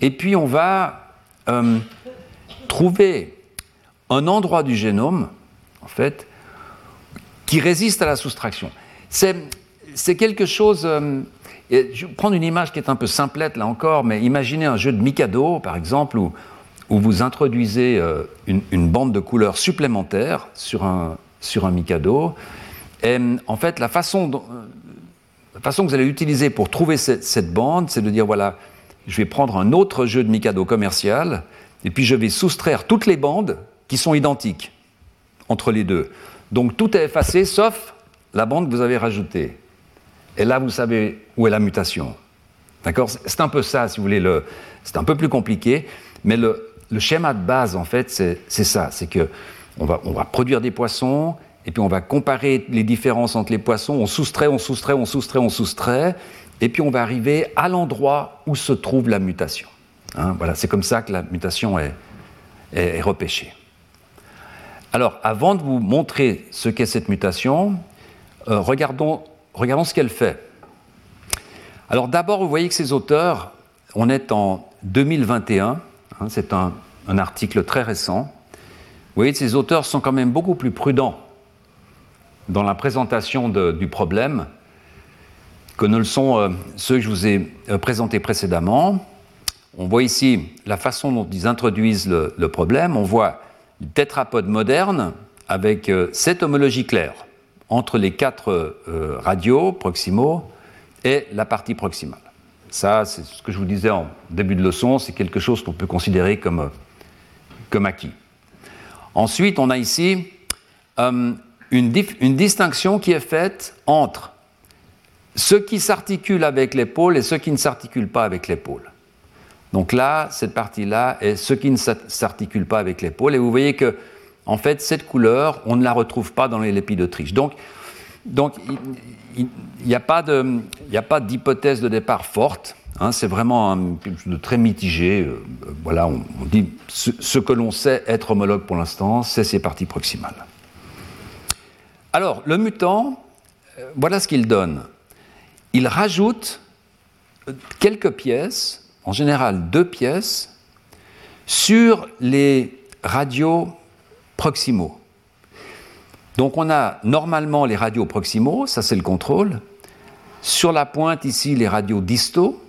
et puis on va euh, trouver un endroit du génome, en fait, qui résiste à la soustraction. C'est quelque chose. Euh, je vais prendre une image qui est un peu simplette là encore, mais imaginez un jeu de Mikado, par exemple, où vous introduisez euh, une, bande de couleurs supplémentaire sur un, sur un Mikado. Et en fait, la façon, euh, la façon que vous allez utiliser pour trouver cette, bande, c'est de dire voilà, je vais prendre un autre jeu de Mikado commercial, et puis je vais soustraire toutes les bandes qui sont identiques entre les deux. Donc tout est effacé sauf la bande que vous avez rajoutée. Et là, vous savez où est la mutation. D'accord? C'est un peu ça, si vous voulez. C'est un peu plus compliqué, mais le, schéma de base, en fait, c'est ça. C'est que on va, produire des poissons, et puis on va comparer les différences entre les poissons, on soustrait, on soustrait, on soustrait, on soustrait, et puis on va arriver à l'endroit où se trouve la mutation. Hein, voilà, c'est comme ça que la mutation est, est, repêchée. Alors, avant de vous montrer ce qu'est cette mutation, euh, regardons, regardons ce qu'elle fait. Alors d'abord, vous voyez que ces auteurs, on est en 2021, Hein, c'est un, article très récent. Vous voyez, ces auteurs sont quand même beaucoup plus prudents dans la présentation du problème que ne le sont euh, ceux que je vous ai euh, présentés précédemment. On voit ici la façon dont ils introduisent le, problème. On voit le tétrapode moderne avec euh, cette homologie claire entre les quatre radios proximaux et la partie proximale. Ça, c'est ce que je vous disais en début de leçon, c'est quelque chose qu'on peut considérer comme, comme acquis. Ensuite, on a ici euh, une, une, distinction qui est faite entre ce qui s'articule avec l'épaule et ce qui ne s'articule pas avec l'épaule. Donc là, cette partie-là est ce qui ne s'articule pas avec l'épaule. Et vous voyez que, en fait, cette couleur, on ne la retrouve pas dans les lépides d'Autriche. Donc, donc il n'y a pas d'hypothèse de, départ forte. Hein, c'est vraiment un, de très mitigé. Euh, voilà, on, dit ce, que l'on sait être homologue pour l'instant, c'est ces parties proximales. Alors, le mutant, euh, voilà ce qu'il donne. Il rajoute quelques pièces, en général deux pièces, sur les radios proximaux. Donc on a normalement les radios proximaux, ça c'est le contrôle. Sur la pointe ici, les radios distaux.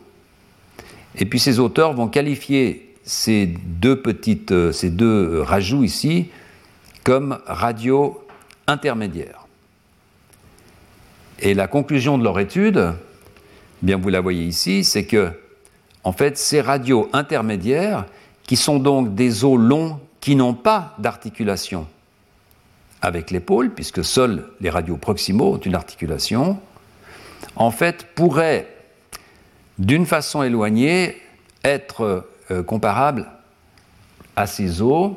Et puis ces auteurs vont qualifier ces deux petites, euh, ces deux rajouts ici comme radios intermédiaires. Et la conclusion de leur étude, bien vous la voyez ici, c'est que en fait ces radios intermédiaires qui sont donc des os longs qui n'ont pas d'articulation avec l'épaule, puisque seuls les radios proximaux ont une articulation, en fait, pourraient, d'une façon éloignée, être euh, comparables à ces os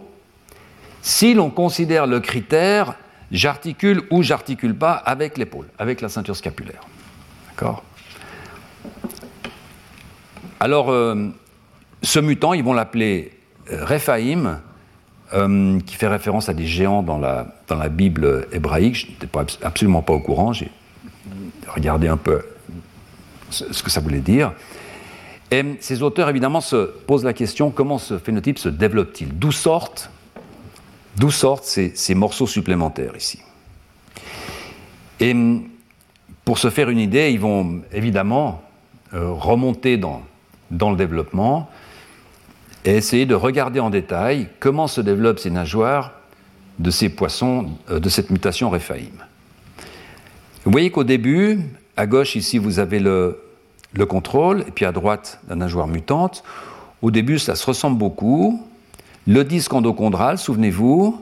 si l'on considère le critère j'articule ou j'articule pas avec l'épaule, avec la ceinture scapulaire. Alors, euh, ce mutant, ils vont l'appeler euh, Rephaim, qui fait référence à des géants dans la, dans la Bible hébraïque. Je n'étais absolument pas au courant, j'ai regardé un peu ce que ça voulait dire. Et ces auteurs, évidemment, se posent la question comment ce phénotype se développe-t-il? D'où sortent, d'où sortent ces, ces, morceaux supplémentaires ici? Et pour se faire une idée, ils vont évidemment euh, remonter dans, dans le développement et essayer de regarder en détail comment se développent ces nageoires de ces poissons, euh, de cette mutation Rephaim. Vous voyez qu'au début, à gauche ici, vous avez le, le, contrôle, et puis à droite, la nageoire mutante. Au début, ça se ressemble beaucoup. Le disque endochondral, souvenez-vous.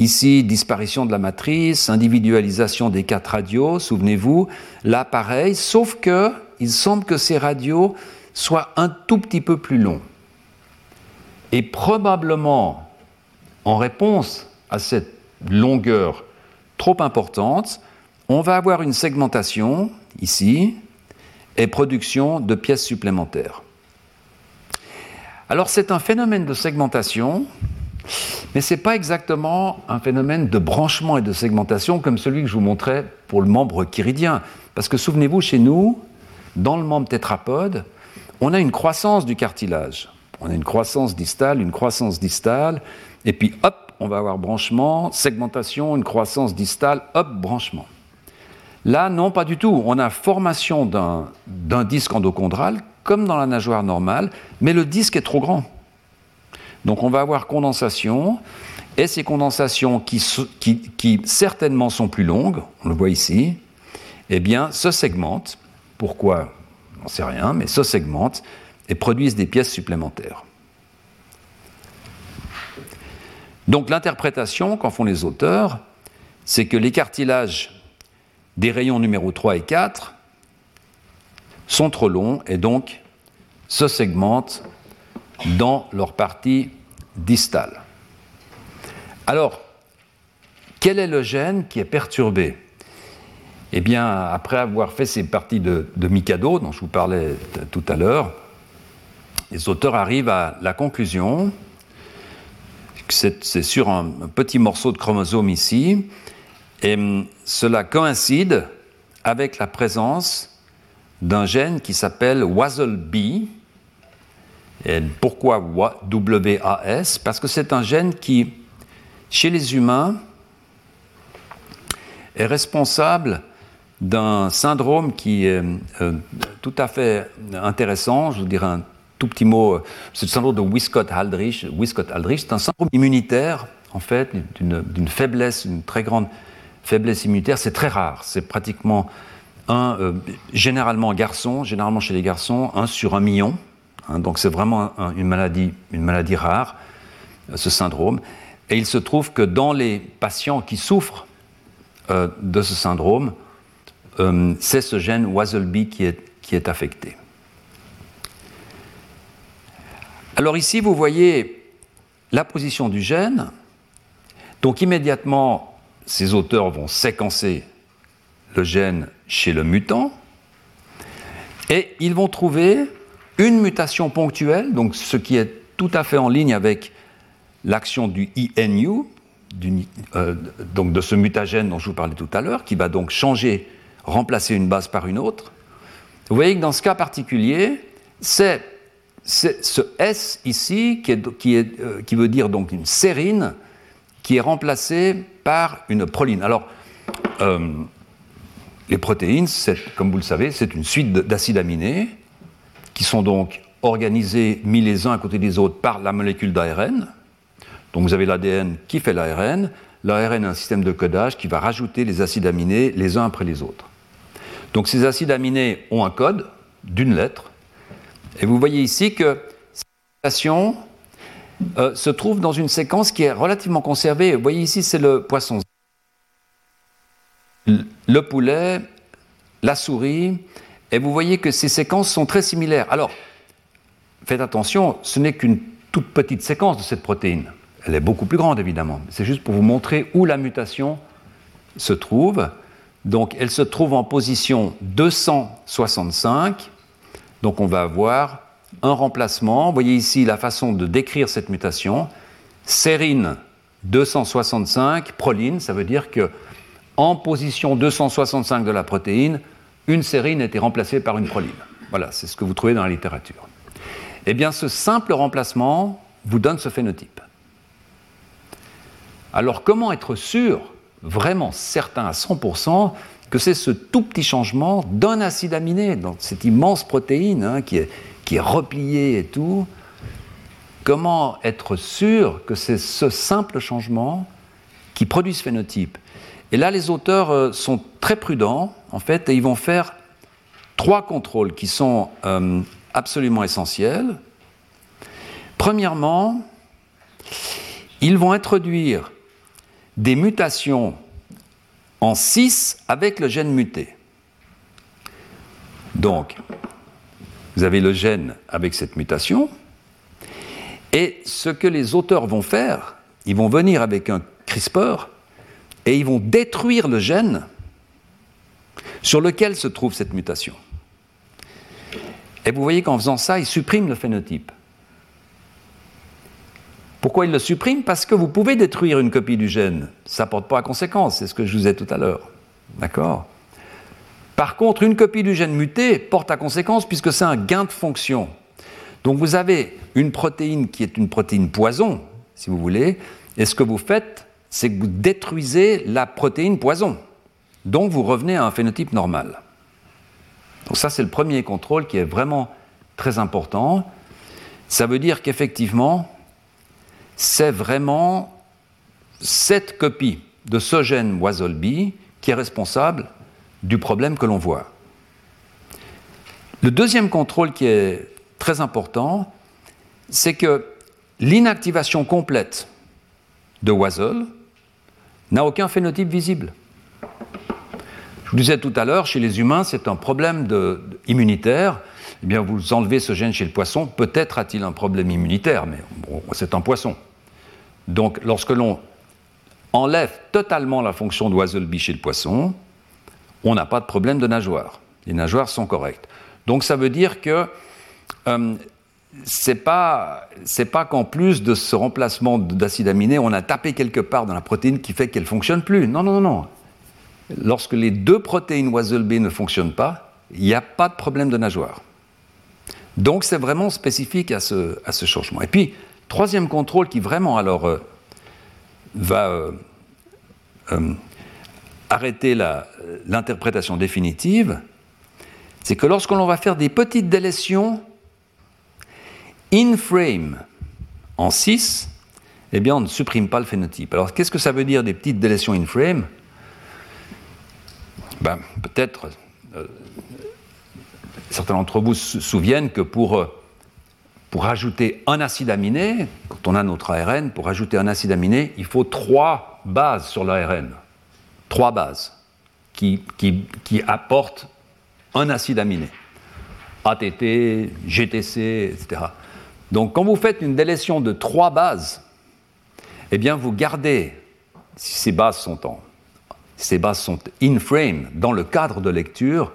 Ici, disparition de la matrice, individualisation des quatre radios, souvenez-vous. Là, pareil, sauf que il semble que ces radios soient un tout petit peu plus longs. Et probablement, en réponse à cette longueur trop importante, on va avoir une segmentation ici et production de pièces supplémentaires. Alors c'est un phénomène de segmentation, mais ce n'est pas exactement un phénomène de branchement et de segmentation comme celui que je vous montrais pour le membre chiridien. Parce que souvenez-vous, chez nous, dans le membre tétrapode, on a une croissance du cartilage. On a une croissance distale, une croissance distale, et puis hop, on va avoir branchement, segmentation, une croissance distale, hop, branchement. Là, non, pas du tout. On a formation d'un disque endochondral, comme dans la nageoire normale, mais le disque est trop grand. Donc on va avoir condensation, et ces condensations qui, certainement sont plus longues, on le voit ici, eh bien, se segmentent. Pourquoi? On ne sait rien, mais se segmentent et produisent des pièces supplémentaires. Donc l'interprétation qu'en font les auteurs, c'est que les cartilages des rayons numéro 3 et 4 sont trop longs et donc se segmentent dans leur partie distale. Alors, quel est le gène qui est perturbé? Eh bien, après avoir fait ces parties de, Mikado, dont je vous parlais tout à l'heure, les auteurs arrivent à la conclusion, c'est sur un, petit morceau de chromosome ici, et hum, cela coïncide avec la présence d'un gène qui s'appelle WASL-B. Et pourquoi WAS Parce que c'est un gène qui, chez les humains, est responsable d'un syndrome qui est euh, tout à fait intéressant, je vous dirais un tout petit mot, euh, c'est le syndrome de Wiskott-Aldrich. Wiskott-Aldrich, c'est un syndrome immunitaire, en fait, d'une faiblesse, une très grande faiblesse immunitaire. C'est très rare. C'est pratiquement un, euh, généralement garçon, généralement chez les garçons, un sur un million. Hein, donc c'est vraiment une, maladie, une maladie rare, euh, ce syndrome. Et il se trouve que dans les patients qui souffrent de ce syndrome, c'est ce gène WASLB qui est, qui est affecté. Alors ici, vous voyez la position du gène. Donc immédiatement, ces auteurs vont séquencer le gène chez le mutant et ils vont trouver une mutation ponctuelle, donc ce qui est tout à fait en ligne avec l'action du INU, euh, donc de ce mutagène dont je vous parlais tout à l'heure, qui va donc changer, remplacer une base par une autre. Vous voyez que dans ce cas particulier, c'est ce S ici, euh, qui, veut dire donc une sérine, qui est remplacée par une proline. Alors, euh, les protéines, comme vous le savez, c'est une suite d'acides aminés qui sont donc organisés, mis les uns à côté des autres par la molécule d'ARN. Donc vous avez l'ADN qui fait l'ARN, l'ARN est un système de codage qui va rajouter les acides aminés les uns après les autres. Donc ces acides aminés ont un code d'une lettre et vous voyez ici que cette mutation euh, se trouve dans une séquence qui est relativement conservée. Vous voyez ici, c'est le poisson, le poulet, la souris, et vous voyez que ces séquences sont très similaires. Alors, faites attention, ce n'est qu'une toute petite séquence de cette protéine. Elle est beaucoup plus grande, évidemment. C'est juste pour vous montrer où la mutation se trouve. Donc, elle se trouve en position 265. Donc, on va avoir un remplacement. Voyez ici la façon de décrire cette mutation. Sérine 265, proline, ça veut dire que en position 265 de la protéine, une sérine était remplacée par une proline. Voilà, c'est ce que vous trouvez dans la littérature. Eh bien, ce simple remplacement vous donne ce phénotype. Alors, comment être sûr, vraiment certain à 100%, que c'est ce tout petit changement d'un acide aminé, dans cette immense protéine hein, qui, est, qui repliée et tout Comment être sûr que c'est ce simple changement qui produit ce phénotype? Et là, les auteurs euh, sont très prudents, en fait, et ils vont faire trois contrôles qui sont euh, absolument essentiels. Premièrement, ils vont introduire des mutations en 6 avec le gène muté. Donc, vous avez le gène avec cette mutation, et ce que les auteurs vont faire, ils vont venir avec un CRISPR et ils vont détruire le gène sur lequel se trouve cette mutation. Et vous voyez qu'en faisant ça, ils suppriment le phénotype. Pourquoi ils le suppriment Parce que vous pouvez détruire une copie du gène. Ça ne porte pas à conséquence, c'est ce que je vous ai tout à l'heure. D'accord Par contre, une copie du gène muté porte à conséquence puisque c'est un gain de fonction. Donc vous avez une protéine qui est une protéine poison, si vous voulez, et ce que vous faites, c'est que vous détruisez la protéine poison. Donc vous revenez à un phénotype normal. Donc ça, c'est le premier contrôle qui est vraiment très important. Ça veut dire qu'effectivement, c'est vraiment cette copie de ce gène WASOLB qui est responsable du problème que l'on voit. Le deuxième contrôle qui est très important, c'est que l'inactivation complète de WASL n'a aucun phénotype visible. Je vous disais tout à l'heure, chez les humains, c'est un problème immunitaire eh bien, vous enlevez ce gène chez le poisson, peut-être a-t-il un problème immunitaire, mais c'est un poisson. Donc, lorsque l'on enlève totalement la fonction d'Oiselby chez le poisson, on n'a pas de problème de nageoire. Les nageoires sont correctes. Donc, ça veut dire que euh, c'est pas pas qu'en plus de ce remplacement d'acide aminé, on a tapé quelque part dans la protéine qui fait qu'elle fonctionne plus. Non, non, non. Lorsque les deux protéines WASLB ne fonctionnent pas, il n'y a pas de problème de nageoire. Donc c'est vraiment spécifique à ce, à ce, changement. Et puis, troisième contrôle qui vraiment alors euh, va euh, euh, arrêter l'interprétation définitive, c'est que lorsqu'on va faire des petites délétions in frame en 6, eh bien on ne supprime pas le phénotype. Alors qu'est-ce que ça veut dire des petites délétions in frame? Ben, Peut-être certains d'entre vous se souviennent que pour, pour ajouter un acide aminé, quand on a notre ARN, pour ajouter un acide aminé, il faut trois bases sur l'ARN. Trois bases qui, apportent un acide aminé. ATT, GTC, etc. Donc quand vous faites une délétion de trois bases, eh bien vous gardez, si ces bases sont en, ces bases sont in frame dans le cadre de lecture,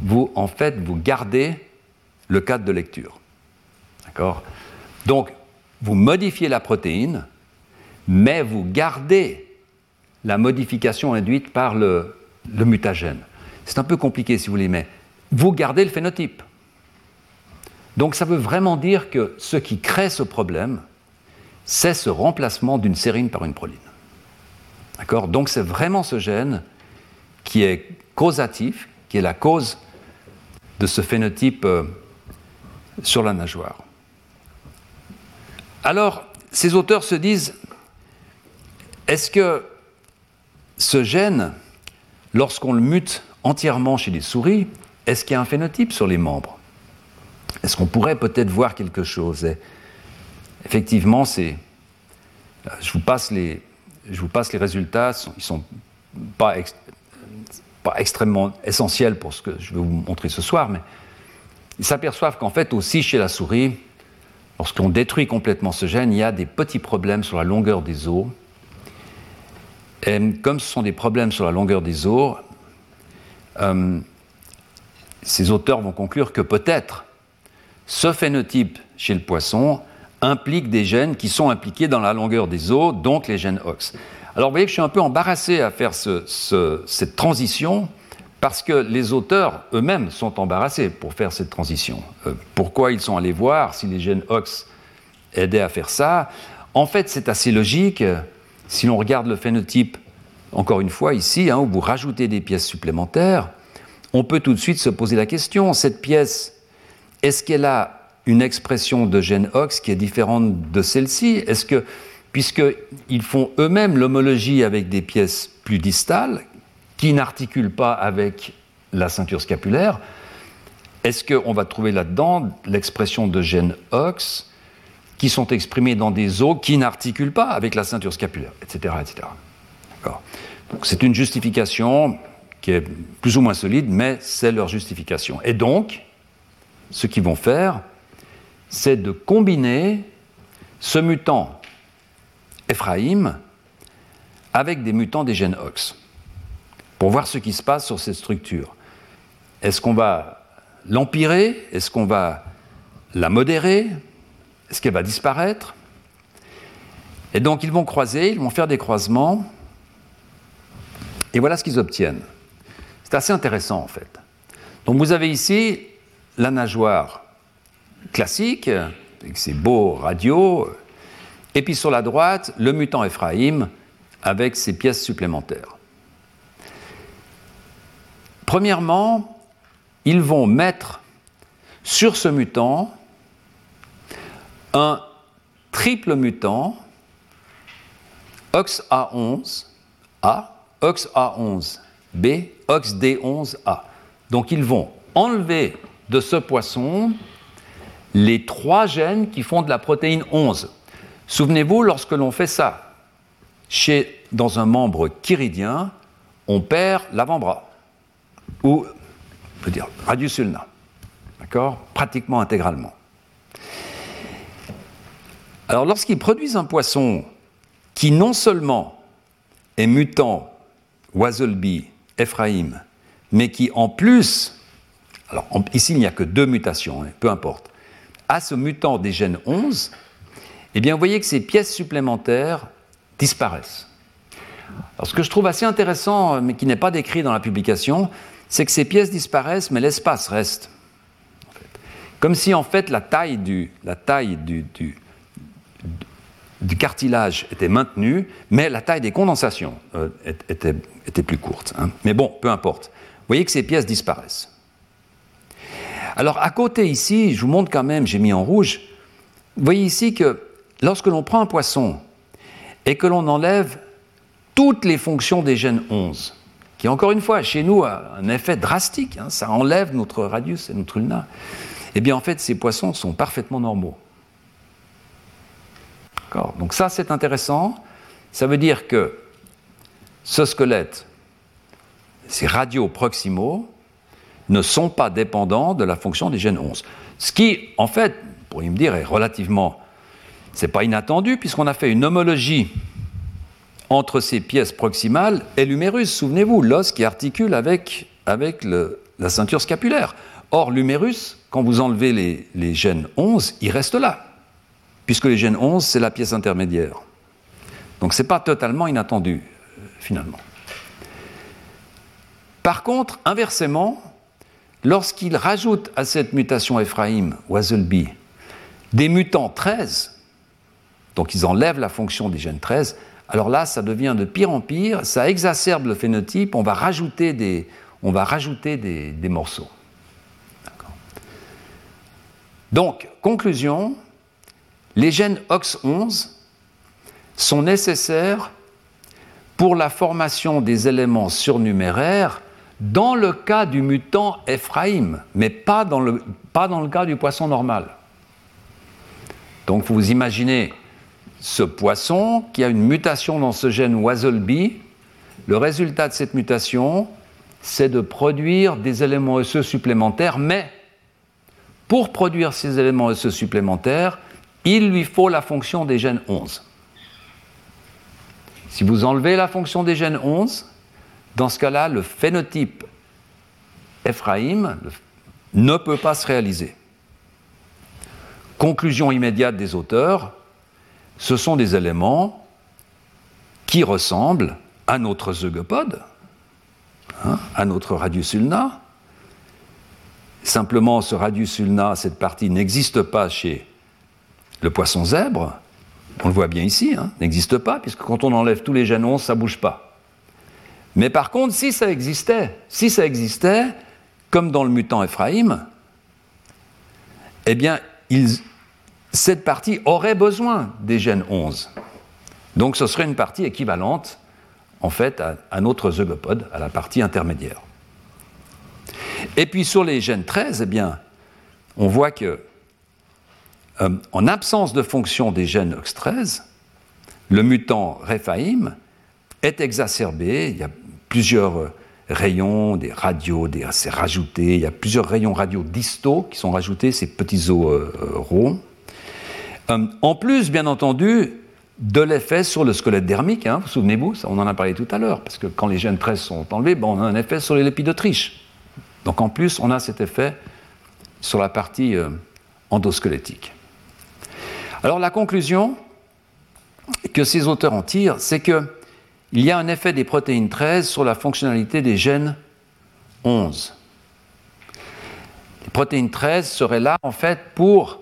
vous, en fait, vous gardez le cadre de lecture. Donc, vous modifiez la protéine, mais vous gardez la modification induite par le, le mutagène. C'est un peu compliqué, si vous voulez, mais vous gardez le phénotype. Donc, ça veut vraiment dire que ce qui crée ce problème, c'est ce remplacement d'une sérine par une proline. D'accord Donc, c'est vraiment ce gène qui est causatif, qui est la cause de ce phénotype euh, sur la nageoire. Alors, ces auteurs se disent, est-ce que ce gène, lorsqu'on le mute entièrement chez les souris, est-ce qu'il y a un phénotype sur les membres? Est-ce qu'on pourrait peut-être voir quelque chose? Effectivement. Je vous passe les, résultats. Ils ne sont pas extrêmement essentiels pour ce que je vais vous montrer ce soir, mais ils s'aperçoivent qu'en fait, aussi chez la souris, lorsqu'on détruit complètement ce gène, il y a des petits problèmes sur la longueur des os. Et comme ce sont des problèmes sur la longueur des os, euh, ces auteurs vont conclure que peut-être ce phénotype chez le poisson implique des gènes qui sont impliqués dans la longueur des os, donc les gènes OX. Alors vous voyez que je suis un peu embarrassé à faire cette transition parce que les auteurs eux-mêmes sont embarrassés pour faire cette transition. Euh, pourquoi ils sont allés voir si les gènes OX aidaient à faire ça? En fait, c'est assez logique. Si l'on regarde le phénotype, encore une fois ici, hein, où vous rajoutez des pièces supplémentaires, on peut tout de suite se poser la question, cette pièce, est-ce qu'elle a une expression de gène OX qui est différente de celle-ci? Est-ce que, puisqu'ils font eux-mêmes l'homologie avec des pièces plus distales, qui n'articulent pas avec la ceinture scapulaire, est-ce qu'on va trouver là-dedans l'expression de gènes OX qui sont exprimés dans des os qui n'articulent pas avec la ceinture scapulaire, etc. etc. C'est une justification qui est plus ou moins solide, mais c'est leur justification. Et donc, ce qu'ils vont faire, c'est de combiner ce mutant Ephraim avec des mutants des gènes OX pour voir ce qui se passe sur cette structure. Est-ce qu'on va l'empirer? Est-ce qu'on va la modérer? Est-ce qu'elle va disparaître? Et donc ils vont croiser, ils vont faire des croisements, et voilà ce qu'ils obtiennent. C'est assez intéressant en fait. Donc vous avez ici la nageoire classique, avec ses beaux radios, et puis sur la droite, le mutant Ephraim avec ses pièces supplémentaires. Premièrement, ils vont mettre sur ce mutant un triple mutant OXA11A, OXA11B, OXD11A. Donc ils vont enlever de ce poisson les trois gènes qui font de la protéine 11. Souvenez-vous, lorsque l'on fait ça dans un membre chiridien, on perd l'avant-bras ou, on peut dire, radius ulna. D'accord Pratiquement intégralement. Alors, lorsqu'ils produisent un poisson qui non seulement est mutant Wazelby, Ephraim, mais qui en plus, alors ici il n'y a que deux mutations, hein, peu importe, a ce mutant des gènes 11, eh bien vous voyez que ces pièces supplémentaires disparaissent. Alors ce que je trouve assez intéressant, mais qui n'est pas décrit dans la publication, c'est que ces pièces disparaissent, mais l'espace reste. Comme si en fait la taille du, cartilage était maintenue, mais la taille des condensations euh, était, était, plus courte. Hein. Mais bon, peu importe. Vous voyez que ces pièces disparaissent. Alors à côté ici, je vous montre quand même, j'ai mis en rouge, vous voyez ici que lorsque l'on prend un poisson et que l'on enlève toutes les fonctions des gènes 11, qui encore une fois, chez nous, a un effet drastique. Hein, ça enlève notre radius et notre ulna. Eh bien, en fait, ces poissons sont parfaitement normaux. Donc ça, c'est intéressant. Ça veut dire que ce squelette, ces radios proximaux, ne sont pas dépendants de la fonction des gènes 11. Ce qui, en fait, pourriez me dire, est relativement... C'est pas inattendu, puisqu'on a fait une homologie entre ces pièces proximales et l'humérus. Souvenez-vous, l'os qui articule avec, la ceinture scapulaire. Or, l'humérus, quand vous enlevez les, gènes 11, il reste là, puisque les gènes 11, c'est la pièce intermédiaire. Donc, ce n'est pas totalement inattendu, euh, finalement. Par contre, inversement, lorsqu'il rajoute à cette mutation Ephraim, Wazelby, des mutants 13, donc ils enlèvent la fonction des gènes 13, alors là, ça devient de pire en pire, ça exacerbe le phénotype, on va rajouter des, morceaux. Donc, conclusion, les gènes OX11 sont nécessaires pour la formation des éléments surnuméraires dans le cas du mutant Ephraim, mais pas dans le, pas dans le cas du poisson normal. Donc vous imaginez ce poisson qui a une mutation dans ce gène WASLB. Le résultat de cette mutation, c'est de produire des éléments osseux supplémentaires, mais pour produire ces éléments osseux supplémentaires, il lui faut la fonction des gènes 11. Si vous enlevez la fonction des gènes 11, dans ce cas-là, le phénotype Ephraim ne peut pas se réaliser. Conclusion immédiate des auteurs, ce sont des éléments qui ressemblent à notre zeugopode, hein, à notre radius ulna. Simplement, ce radius ulna, cette partie, n'existe pas chez le poisson zèbre. On le voit bien ici, hein, n'existe pas, puisque quand on enlève tous les 11, ça ne bouge pas. Mais par contre, si ça existait, si ça existait, comme dans le mutant Ephraim, eh bien, cette partie aurait besoin des gènes 11. Donc ce serait une partie équivalente, en fait, à, notre zeugopode, à la partie intermédiaire. Et puis sur les gènes 13, eh bien, on voit que, euh, en absence de fonction des gènes OX13, le mutant Rephaim est exacerbé. Il y a plusieurs euh, rayons, des radios, des, c'est rajouté. Il y a plusieurs rayons radio distaux qui sont rajoutés, ces petits os euh, ronds. Euh, en plus, bien entendu, de l'effet sur le squelette dermique, hein, vous souvenez-vous, on en a parlé tout à l'heure, parce que quand les gènes 13 sont enlevés, on a un effet sur les lipides Donc en plus, on a cet effet sur la partie euh, endosquelettique. Alors la conclusion que ces auteurs en tirent, c'est qu'il y a un effet des protéines 13 sur la fonctionnalité des gènes 11. Les protéines 13 seraient là en fait pour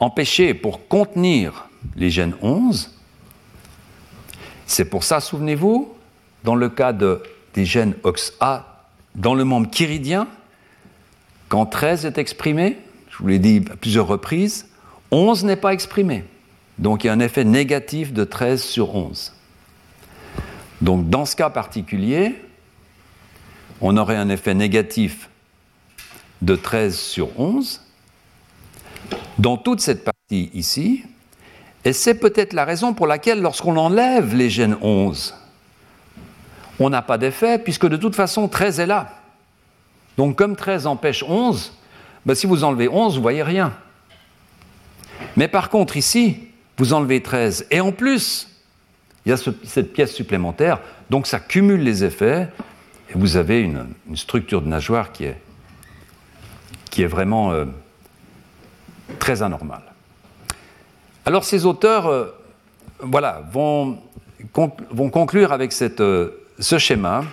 empêcher, pour contenir les gènes 11. C'est pour ça, souvenez-vous, dans le cas de, des gènes OXA, dans le membre chiridien, quand 13 est exprimé, je vous l'ai dit à plusieurs reprises, 11 n'est pas exprimé. Donc il y a un effet négatif de 13 sur 11. Donc dans ce cas particulier, on aurait un effet négatif de 13 sur 11, dans toute cette partie ici, et c'est peut-être la raison pour laquelle lorsqu'on enlève les gènes 11, on n'a pas d'effet, puisque de toute façon 13 est là. Donc comme 13 empêche 11, ben, si vous enlevez 11, vous voyez rien. Mais par contre ici, vous enlevez 13, et en plus, il y a cette pièce supplémentaire, donc ça cumule les effets, et vous avez une, structure de nageoire qui est, qui est vraiment... Euh, très anormal. Alors ces auteurs euh, voilà, vont, conclure avec euh, ce schéma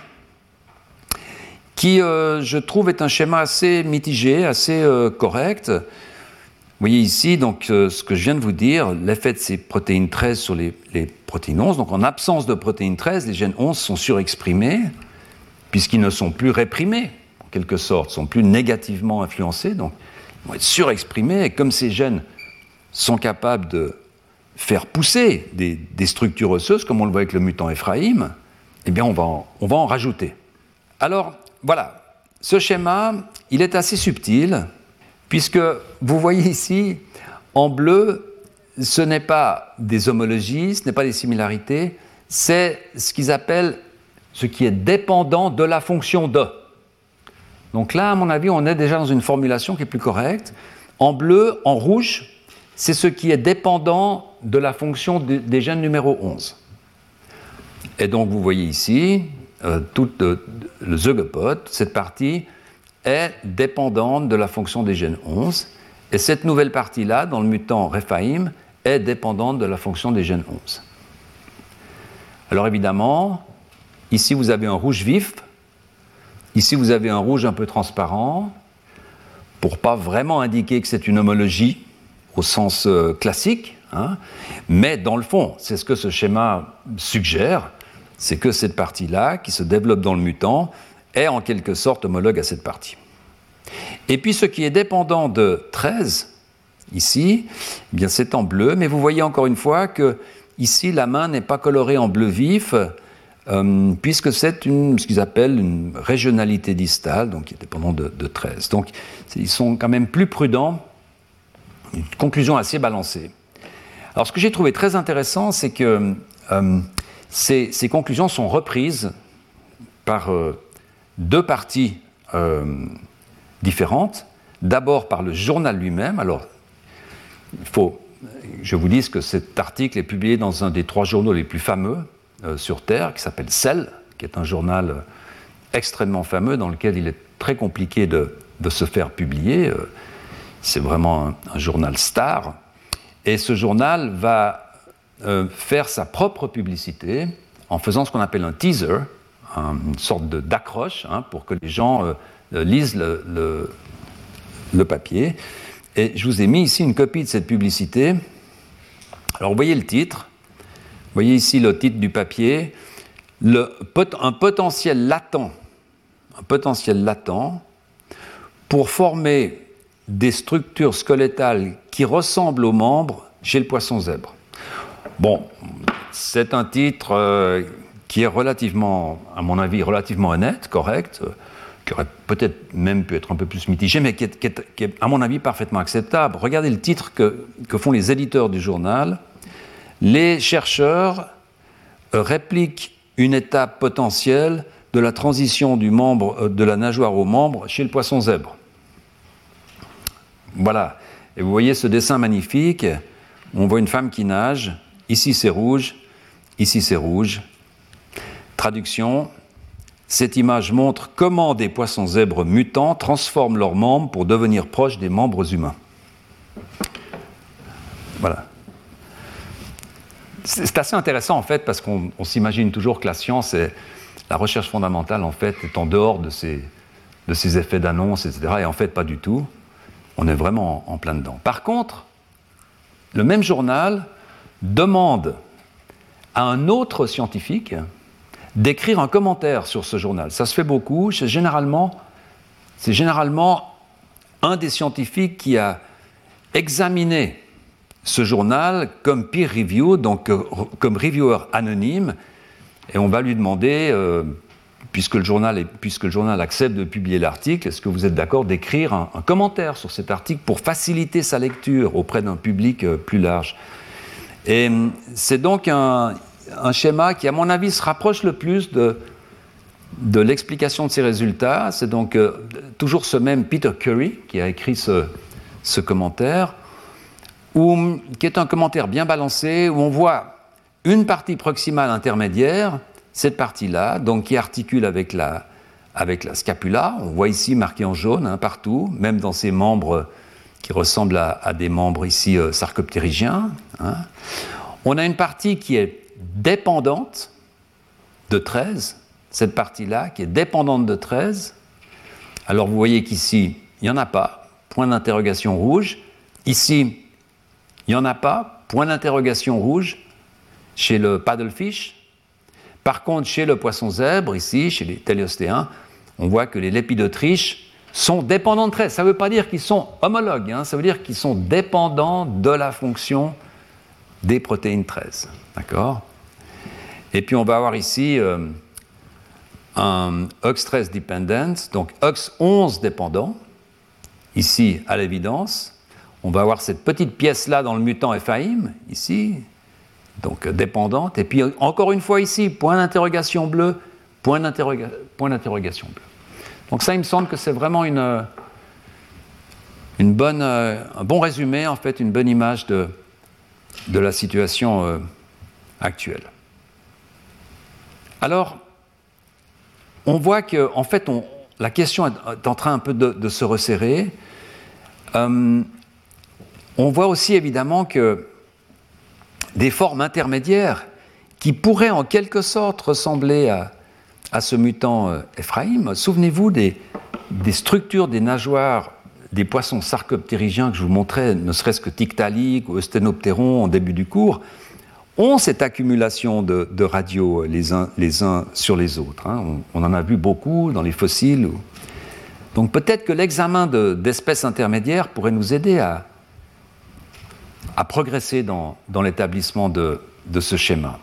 qui, euh, je trouve, est un schéma assez mitigé, assez correct. Vous voyez ici donc ce que je viens de vous dire, l'effet de ces protéines 13 sur les, les, protéines 11. Donc en absence de protéines 13, les gènes 11 sont surexprimés puisqu'ils ne sont plus réprimés, en quelque sorte, sont plus négativement influencés. Donc vont être surexprimés, et comme ces gènes sont capables de faire pousser des, structures osseuses, comme on le voit avec le mutant Ephraim, eh bien on va, en, on va en rajouter. Alors voilà, ce schéma, il est assez subtil, puisque vous voyez ici, en bleu, ce n'est pas des homologies, ce n'est pas des similarités, c'est ce qu'ils appellent ce qui est dépendant de la fonction de. Donc là, à mon avis, on est déjà dans une formulation qui est plus correcte. En bleu, en rouge, c'est ce qui est dépendant de la fonction des gènes numéro 11. Et donc vous voyez ici, euh, tout le, zeugopode, cette partie est dépendante de la fonction des gènes 11. Et cette nouvelle partie-là, dans le mutant Rephaim, est dépendante de la fonction des gènes 11. Alors évidemment, ici vous avez un rouge vif, Ici, vous avez un rouge un peu transparent, pour pas vraiment indiquer que c'est une homologie au sens euh, classique, hein. mais dans le fond, c'est ce que ce schéma suggère, c'est que cette partie-là, qui se développe dans le mutant, est en quelque sorte homologue à cette partie. Et puis ce qui est dépendant de 13, ici, eh bien c'est en bleu, mais vous voyez encore une fois que ici la main n'est pas colorée en bleu vif, euh, puisque c'est ce qu'ils appellent une régionalité distale, donc qui est dépendante de, 13. Donc ils sont quand même plus prudents, une conclusion assez balancée. Alors ce que j'ai trouvé très intéressant, c'est que euh, ces, conclusions sont reprises par euh, deux parties différentes. D'abord par le journal lui-même. Alors, il faut, je vous dis que cet article est publié dans un des trois journaux les plus fameux sur Terre, qui s'appelle Cell, qui est un journal extrêmement fameux dans lequel il est très compliqué de, se faire publier. Euh, c'est vraiment un, journal star. Et ce journal va euh, faire sa propre publicité en faisant ce qu'on appelle un teaser, une sorte d'accroche hein, pour que les gens euh, lisent le, le, papier. Et je vous ai mis ici une copie de cette publicité. Alors vous voyez le titre, voyez ici le titre du papier, un potentiel latent un potentiel latent pour former des structures squelettales qui ressemblent aux membres chez le poisson zèbre. Bon, c'est un titre euh, qui est relativement, à mon avis, relativement honnête, correct, euh, qui aurait peut-être même pu être un peu plus mitigé, mais qui est, à mon avis, parfaitement acceptable. Regardez le titre que font les éditeurs du journal. Les chercheurs répliquent une étape potentielle de la transition du euh, de la nageoire au membre chez le poisson zèbre. Voilà. Et vous voyez ce dessin magnifique. On voit une femme qui nage. Ici c'est rouge, ici c'est rouge. Traduction. Cette image montre comment des poissons zèbres mutants transforment leurs membres pour devenir proches des membres humains. Voilà. C'est assez intéressant en fait parce qu'on s'imagine toujours que la science est, la recherche fondamentale, en fait, est en dehors de ces, de ces effets d'annonce, etc. Et en fait, pas du tout. On est vraiment en, plein dedans. Par contre, le même journal demande à un autre scientifique d'écrire un commentaire sur ce journal. Ça se fait beaucoup. C'est généralement, c'est généralement un des scientifiques qui a examiné ce journal comme peer review, donc euh, comme reviewer anonyme, et on va lui demander, euh, puisque, le journal puisque le journal accepte de publier l'article, est-ce que vous êtes d'accord d'écrire un, commentaire sur cet article pour faciliter sa lecture auprès d'un public euh, plus large? Et hum, c'est donc un, schéma qui, à mon avis, se rapproche le plus de, l'explication de ces résultats. C'est donc toujours ce même Peter Curry qui a écrit ce commentaire, où, qui est un commentaire bien balancé, où on voit une partie proximale intermédiaire, cette partie-là, donc qui articule avec la, avec la scapula, on voit ici marqué en jaune hein, partout, même dans ces membres qui ressemblent à, des membres ici euh, sarcoptérygiens. Hein. On a une partie qui est dépendante de 13, cette partie-là qui est dépendante de 13. Alors vous voyez qu'ici, il n'y en a pas, point d'interrogation rouge. Ici, il n'y en a pas, point d'interrogation rouge chez le paddlefish. Par contre, chez le poisson zèbre, ici, chez les téléostéens, on voit que les lépidotriches sont dépendants de 13. Ça ne veut pas dire qu'ils sont homologues, hein. ça veut dire qu'ils sont dépendants de la fonction des protéines 13. D'accord? Et puis on va avoir ici euh, un OX13 dependent, donc OX11 dépendant, ici à l'évidence. On va avoir cette petite pièce-là dans le mutant FAIM, ici, donc euh, dépendante. Et puis encore une fois ici, point d'interrogation bleu, point d'interrogation bleu. Donc ça, il me semble que c'est vraiment une, euh, bonne, euh, un bon résumé, en fait, une bonne image de, la situation actuelle. Alors, on voit que, fait, la question est en train un peu de, se resserrer. On voit aussi évidemment que des formes intermédiaires qui pourraient en quelque sorte ressembler à, ce mutant euh, Ephraim. Souvenez-vous des, structures des nageoires des poissons sarcoptérygiens que je vous montrais, ne serait-ce que Tiktaalik ou Estenopteron en début du cours, ont cette accumulation de, radios les uns, les uns, sur les autres. Hein. On, en a vu beaucoup dans les fossiles. Donc peut-être que l'examen d'espèces intermédiaires pourrait nous aider à, à progresser dans, l'établissement de, ce schéma.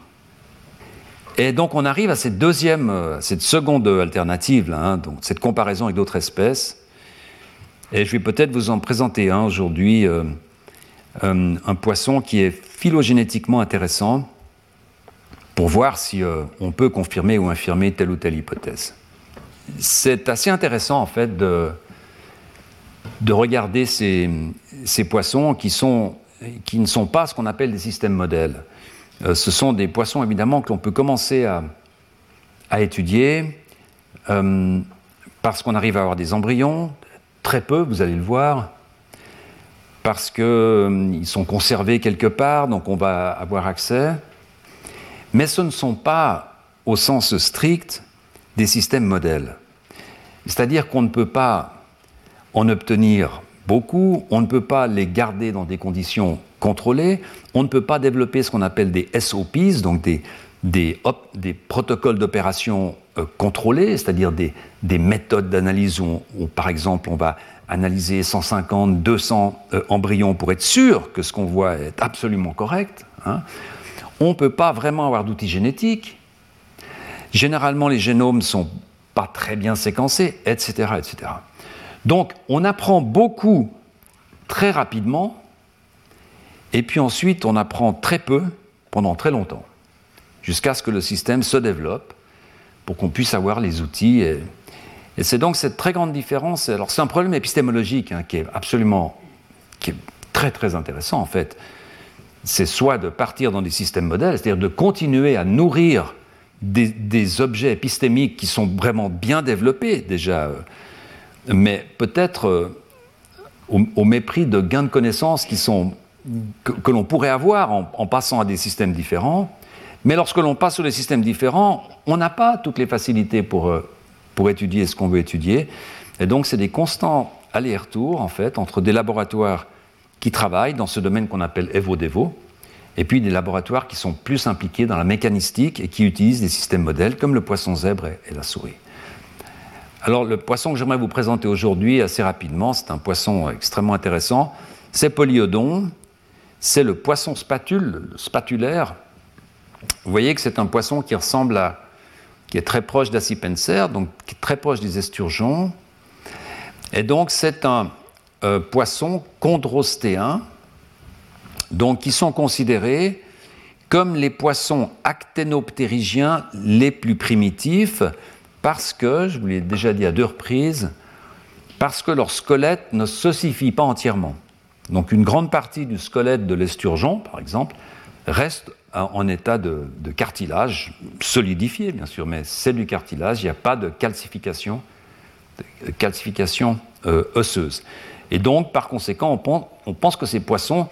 Et donc on arrive à cette deuxième, euh, cette seconde alternative, hein, donc cette comparaison avec d'autres espèces. Et je vais peut-être vous en présenter un aujourd'hui, euh, euh, un poisson qui est phylogénétiquement intéressant pour voir si on peut confirmer ou infirmer telle ou telle hypothèse. C'est assez intéressant en fait de, de regarder ces poissons qui, sont, qui ne sont pas ce qu'on appelle des systèmes modèles. Euh, ce sont des poissons évidemment que l'on peut commencer à, étudier euh, parce qu'on arrive à avoir des embryons, très peu, vous allez le voir, parce qu'ils euh, sont conservés quelque part, donc on va avoir accès. Mais ce ne sont pas, au sens strict, des systèmes modèles. C'est-à-dire qu'on ne peut pas en obtenir beaucoup, on ne peut pas les garder dans des conditions contrôlées, on ne peut pas développer ce qu'on appelle des SOPs, donc des, protocoles d'opération euh, contrôlés, c'est-à-dire des, des, méthodes d'analyse où, par exemple, on va analyser 150, 200 euh, embryons pour être sûr que ce qu'on voit est absolument correct. Hein. On ne peut pas vraiment avoir d'outils génétiques. Généralement, les génomes ne sont pas très bien séquencés, etc., etc. Donc, on apprend beaucoup très rapidement, et puis ensuite, on apprend très peu pendant très longtemps jusqu'à ce que le système se développe pour qu'on puisse avoir les outils. Et, c'est donc cette très grande différence. Alors c'est un problème épistémologique hein, qui est absolument, qui est très très intéressant en fait. C'est soit de partir dans des systèmes modèles, c'est-à-dire de continuer à nourrir des, objets épistémiques qui sont vraiment bien développés déjà, euh, mais peut-être euh, au, mépris de gains de connaissances que, l'on pourrait avoir en, passant à des systèmes différents, mais lorsque l'on passe sur des systèmes différents, on n'a pas toutes les facilités pour, euh, pour étudier ce qu'on veut étudier. Et donc, c'est des constants allers-retours, en fait, entre des laboratoires qui travaillent dans ce domaine qu'on appelle EVO-DEVO, et puis des laboratoires qui sont plus impliqués dans la mécanistique et qui utilisent des systèmes modèles comme le poisson zèbre et la souris. Alors, le poisson que j'aimerais vous présenter aujourd'hui assez rapidement, c'est un poisson extrêmement intéressant. C'est Polyodon, c'est le poisson spatule, le spatulaire, vous voyez que c'est un poisson qui ressemble à, qui est très proche d'Acipenser, donc très proche des esturgeons. Et donc c'est un euh, poisson chondrostéen, donc qui sont considérés comme les poissons acténoptérygiens les plus primitifs, parce que, je vous l'ai déjà dit à deux reprises, parce que leur squelette ne s'ossifie pas entièrement. Donc une grande partie du squelette de l'esturgeon, par exemple, reste en état de, cartilage, solidifié bien sûr, mais c'est du cartilage, il n'y a pas de calcification, euh, osseuse. Et donc, par conséquent, on pense, on pense, que ces poissons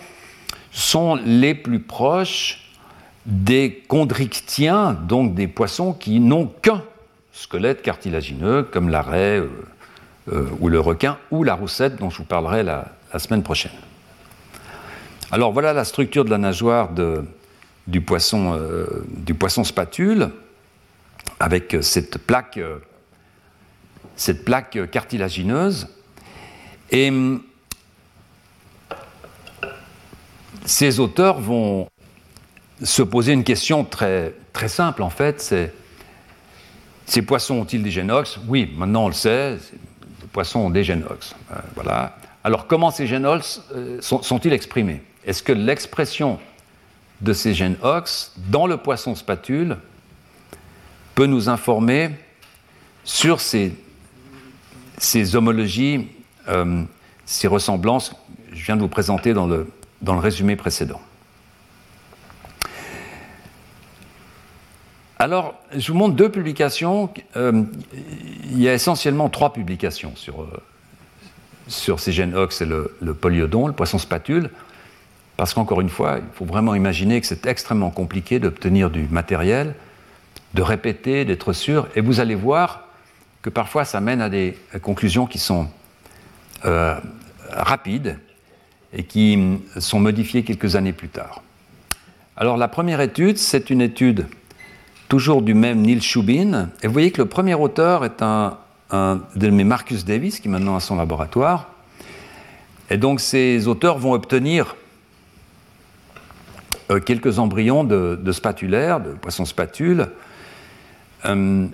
sont les plus proches des chondrictiens, donc des poissons qui n'ont qu'un squelette cartilagineux, comme l'arrêt euh, euh, ou le requin, ou la roussette, dont je vous parlerai la, semaine prochaine. Alors voilà la structure de la nageoire du poisson, euh, du poisson spatule, avec cette plaque, cette plaque cartilagineuse. Et hum, ces auteurs vont se poser une question très, très simple, en fait, c'est ces poissons ont-ils des génox Oui, maintenant on le sait, les poissons ont des génox. Euh, voilà. Alors comment ces génox sont-ils exprimés Est-ce que l'expression de ces gènes OX dans le poisson spatule peut nous informer sur ces, homologies, euh, ces ressemblances que je viens de vous présenter dans le résumé précédent. Alors, je vous montre deux publications. Euh, il y a essentiellement trois publications sur, euh, ces gènes OX et le, le polyodon, le poisson spatule. Parce qu'encore une fois, il faut vraiment imaginer que c'est extrêmement compliqué d'obtenir du matériel, de répéter, d'être sûr, et vous allez voir que parfois ça mène à des conclusions qui sont euh, rapides et qui sont modifiées quelques années plus tard. Alors la première étude, c'est une étude toujours du même Neil Shubin, et vous voyez que le premier auteur est un, de mes Marcus Davis, qui est maintenant à son laboratoire, et donc ces auteurs vont obtenir euh, quelques embryons de, spatulaires, de poissons spatules. Euh,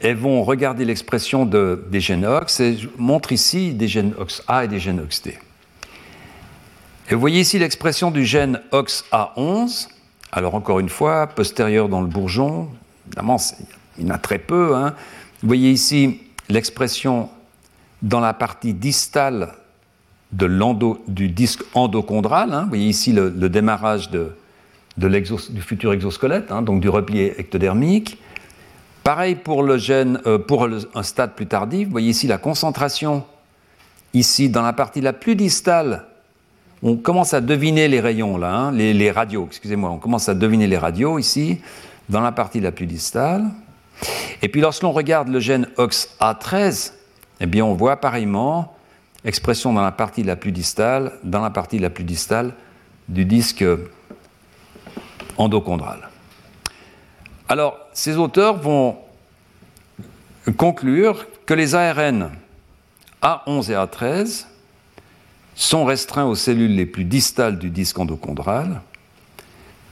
elles vont regarder l'expression des gènes OX et je montre ici des gènes OXA et des gènes OXD. Et vous voyez ici l'expression du gène OXA11. Alors encore une fois, postérieur dans le bourgeon, évidemment, il y en a très peu. Hein. Vous voyez ici l'expression dans la partie distale du disque endochondral. Hein. Vous voyez ici le, démarrage du futur exosquelette, hein, donc du repli ectodermique. Pareil pour le gène, euh, pour un stade plus tardif. Vous voyez ici la concentration, ici dans la partie la plus distale. On commence à deviner les rayons là, hein, les, radios, excusez-moi, on commence à deviner les radios ici, dans la partie la plus distale. Et puis lorsqu'on regarde le gène OXA13, eh bien on voit pareillement expression dans la partie la plus distale, dans la partie la plus distale du disque endochondral. Alors, ces auteurs vont conclure que les ARN A11 et A13 sont restreints aux cellules les plus distales du disque endochondral,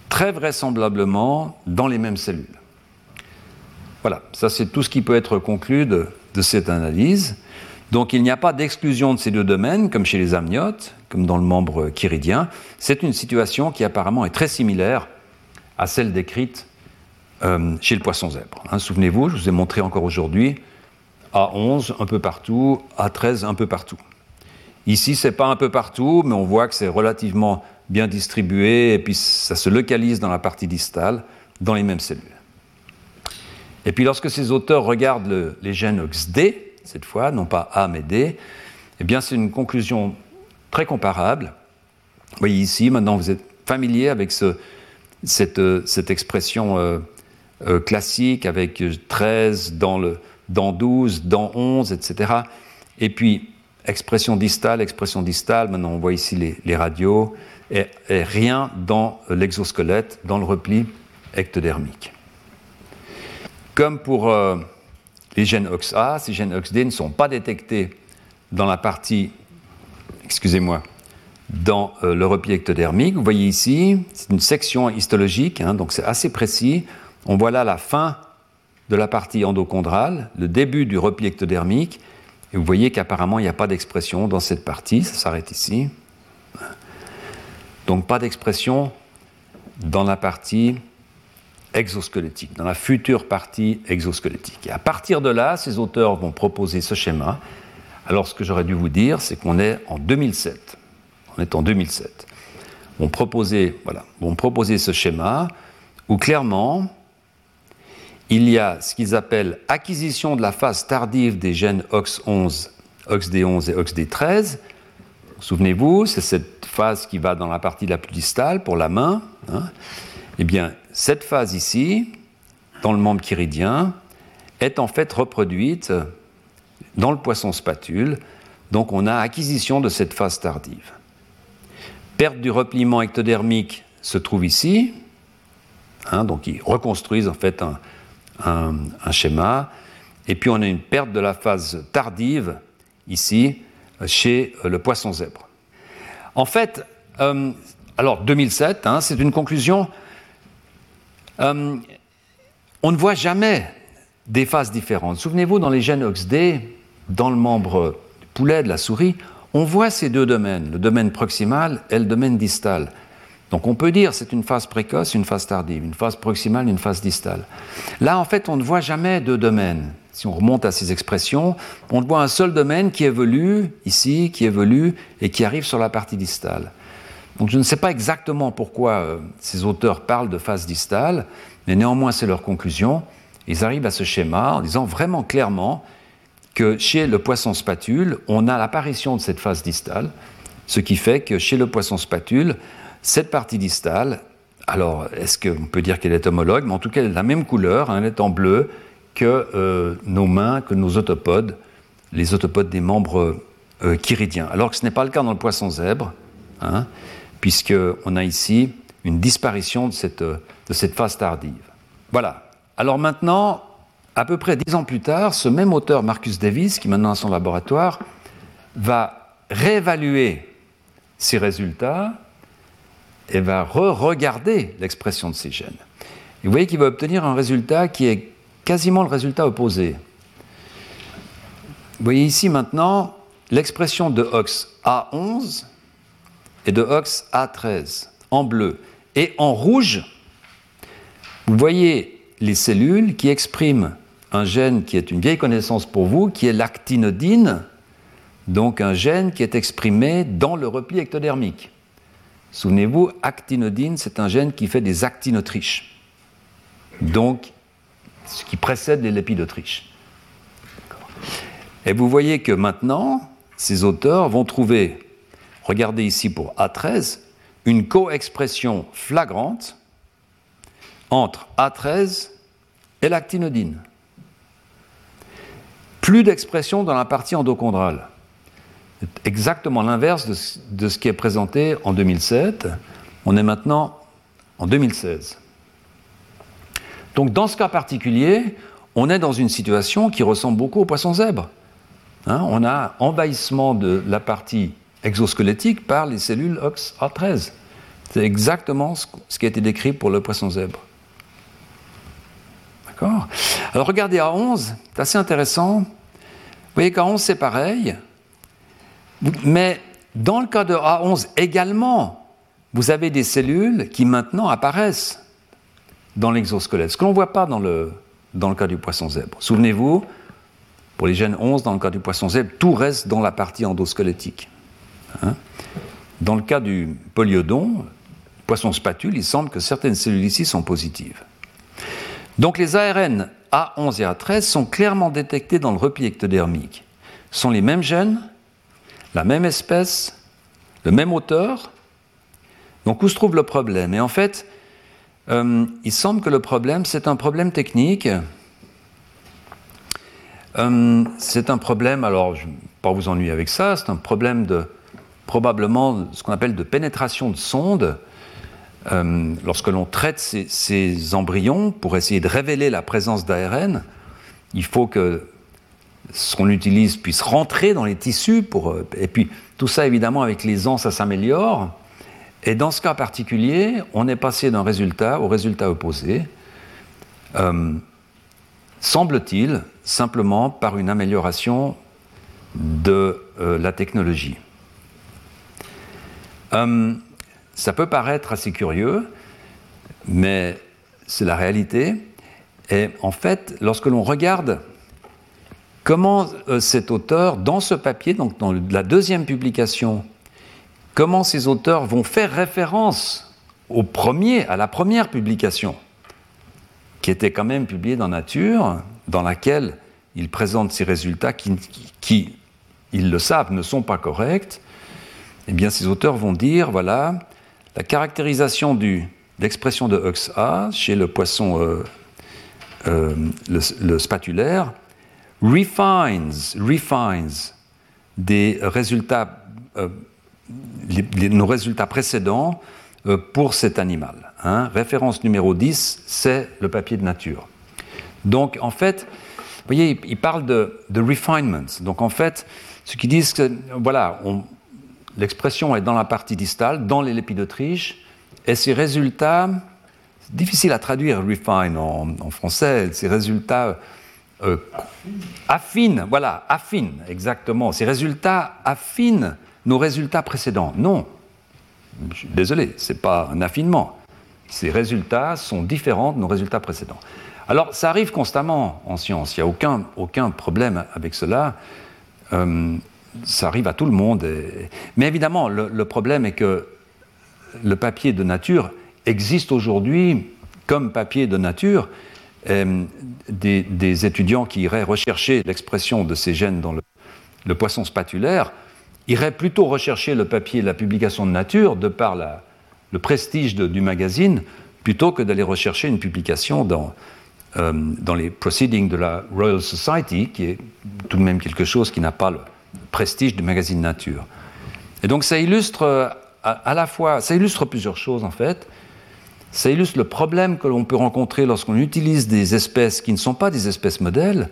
très vraisemblablement dans les mêmes cellules. Voilà, ça c'est tout ce qui peut être conclu de, cette analyse. Donc il n'y a pas d'exclusion de ces deux domaines, comme chez les amniotes, comme dans le membre chiridien. C'est une situation qui apparemment est très similaire à celle décrite euh, chez le poisson zèbre. Hein, souvenez-vous, je vous ai montré encore aujourd'hui A11 un peu partout, A13 un peu partout. Ici, c'est pas un peu partout, mais on voit que c'est relativement bien distribué et puis ça se localise dans la partie distale, dans les mêmes cellules. Et puis lorsque ces auteurs regardent les gènes OXD, cette fois, non pas A mais D, eh bien c'est une conclusion très comparable. Vous voyez ici, maintenant vous êtes familier avec cette, expression euh, euh, classique avec 13 dans, le, dans 12, dans 11, etc. Et puis expression distale, expression distale, maintenant on voit ici les, radios, et, rien dans l'exosquelette, dans le repli ectodermique. Comme pour euh, les gènes OXA, ces gènes OXD ne sont pas détectés dans la partie, excusez-moi, dans euh, le repli ectodermique. Vous voyez ici, c'est une section histologique, hein, donc c'est assez précis. On voit là la fin de la partie endochondrale, le début du repli ectodermique, et vous voyez qu'apparemment il n'y a pas d'expression dans cette partie, ça s'arrête ici. Donc pas d'expression dans la partie exosquelettique, dans la future partie exosquelettique. Et à partir de là, ces auteurs vont proposer ce schéma. Alors ce que j'aurais dû vous dire, c'est qu'on est en 2007. On est en 2007. On proposait, voilà, vont proposer ce schéma où clairement, il y a ce qu'ils appellent acquisition de la phase tardive des gènes OX11, OXD11 et OXD13. Souvenez-vous, c'est cette phase qui va dans la partie la plus distale pour la main. Hein. Eh bien, cette phase ici, dans le membre chiridien, est en fait reproduite dans le poisson spatule. Donc on a acquisition de cette phase tardive. Perte du repliement ectodermique se trouve ici. Hein, donc ils reconstruisent en fait un, un, schéma. Et puis on a une perte de la phase tardive ici chez le poisson zèbre. En fait, euh, alors 2007, hein, c'est une conclusion. Euh, on ne voit jamais des phases différentes. Souvenez-vous, dans les gènes OXD, dans le membre poulet, de la souris, on voit ces deux domaines, le domaine proximal et le domaine distal. Donc on peut dire c'est une phase précoce, une phase tardive, une phase proximale, une phase distale. Là, en fait, on ne voit jamais deux domaines. Si on remonte à ces expressions, on voit un seul domaine qui évolue ici, qui évolue et qui arrive sur la partie distale. Donc je ne sais pas exactement pourquoi euh, ces auteurs parlent de phase distale, mais néanmoins c'est leur conclusion. Ils arrivent à ce schéma en disant vraiment clairement que chez le poisson spatule, on a l'apparition de cette phase distale, ce qui fait que chez le poisson spatule, cette partie distale, alors est-ce qu'on peut dire qu'elle est homologue Mais en tout cas, elle est de la même couleur, hein, elle est en bleu que euh, nos mains, que nos autopodes, les autopodes des membres euh, chiridiens. Alors que ce n'est pas le cas dans le poisson zèbre, hein, puisqu'on a ici une disparition de cette, phase tardive. Voilà. Alors maintenant, à peu près dix ans plus tard, ce même auteur, Marcus Davis, qui maintenant a son laboratoire, va réévaluer ces résultats et va re-regarder l'expression de ces gènes. Vous voyez qu'il va obtenir un résultat qui est quasiment le résultat opposé. Vous voyez ici maintenant l'expression de OX A11 et de OX A13 en bleu. Et en rouge, vous voyez les cellules qui expriment un gène qui est une vieille connaissance pour vous, qui est l'actinodine, donc un gène qui est exprimé dans le repli ectodermique. Souvenez-vous, actinodine, c'est un gène qui fait des actines d'Autriche. Donc, ce qui précède les lépides d'Autriche. Et vous voyez que maintenant, ces auteurs vont trouver, regardez ici pour A13, une co-expression flagrante entre A13 et l'actinodine. Plus d'expression dans la partie endochondrale. Exactement l'inverse de, ce qui est présenté en 2007. On est maintenant en 2016. Donc dans ce cas particulier, on est dans une situation qui ressemble beaucoup au poisson zèbre. Hein, on a envahissement de la partie exosquelettique par les cellules OXA13. C'est exactement ce qui a été décrit pour le poisson zèbre. D'accord? Alors regardez à 11, c'est assez intéressant. Vous voyez qu'à 11 c'est pareil, mais dans le cas de A11 également, vous avez des cellules qui maintenant apparaissent dans l'exosquelette, ce que l'on ne voit pas dans le, dans le cas du poisson zèbre. Souvenez-vous, pour les gènes 11, dans le cas du poisson zèbre, tout reste dans la partie endosquelettique. Hein. dans le cas du polyodon, poisson spatule, il semble que certaines cellules ici sont positives. Donc les ARN A11 et A13 sont clairement détectés dans le repli ectodermique. Ce sont les mêmes gènes, la même espèce, le même auteur. Donc où se trouve le problème? Et en fait, euh, il semble que le problème, c'est un problème technique. Euh, c'est un problème, alors je ne vais pas vous ennuyer avec ça, c'est un problème de probablement ce qu'on appelle de pénétration de sonde. Euh, lorsque l'on traite ces, ces, embryons pour essayer de révéler la présence d'ARN, il faut que ce qu'on utilise puisse rentrer dans les tissus. Pour, et puis tout ça, évidemment, avec les ans, ça s'améliore. Et dans ce cas particulier, on est passé d'un résultat au résultat opposé, euh, semble-t-il, simplement par une amélioration de euh, la technologie. Euh, ça peut paraître assez curieux, mais c'est la réalité. Et en fait, lorsque l'on regarde comment cet auteur, dans ce papier, donc dans la deuxième publication comment ces auteurs vont faire référence à la première publication, qui était quand même publiée dans Nature, dans laquelle ils présentent ces résultats qui, ils le savent, ne sont pas corrects, eh bien ces auteurs vont dire, voilà, la caractérisation de l'expression de Hux-A chez le poisson, euh, euh, le, spatulaire, refines, refines euh, nos résultats précédents euh, pour cet animal. Hein. Référence numéro 10, c'est le papier de nature. Donc en fait, vous voyez, il parle de, de refinement. Donc en fait, ce qu'ils disent que, voilà, l'expression est dans la partie distale, dans les lépidotriches, et ces résultats, c'est difficile à traduire refine en, français, ces résultats euh, affinent, voilà, affinent, exactement, ces résultats affinent nos résultats précédents. Non, désolé, ce n'est pas un affinement. Ces résultats sont différents de nos résultats précédents. Alors, ça arrive constamment en science, il n'y a aucun, aucun problème avec cela. Euh, ça arrive à tout le monde. Mais évidemment, le, problème est que le papier de nature existe aujourd'hui comme papier de nature. Euh, des, étudiants qui iraient rechercher l'expression de ces gènes dans le poisson spatulaire irait plutôt rechercher le papier, la publication de nature, de par le prestige du magazine, plutôt que d'aller rechercher une publication dans, euh, dans les proceedings de la Royal Society, qui est tout de même quelque chose qui n'a pas le prestige du magazine Nature. Et donc ça illustre euh, à, la fois, ça illustre plusieurs choses en fait. Ça illustre le problème que l'on peut rencontrer lorsqu'on utilise des espèces qui ne sont pas des espèces modèles,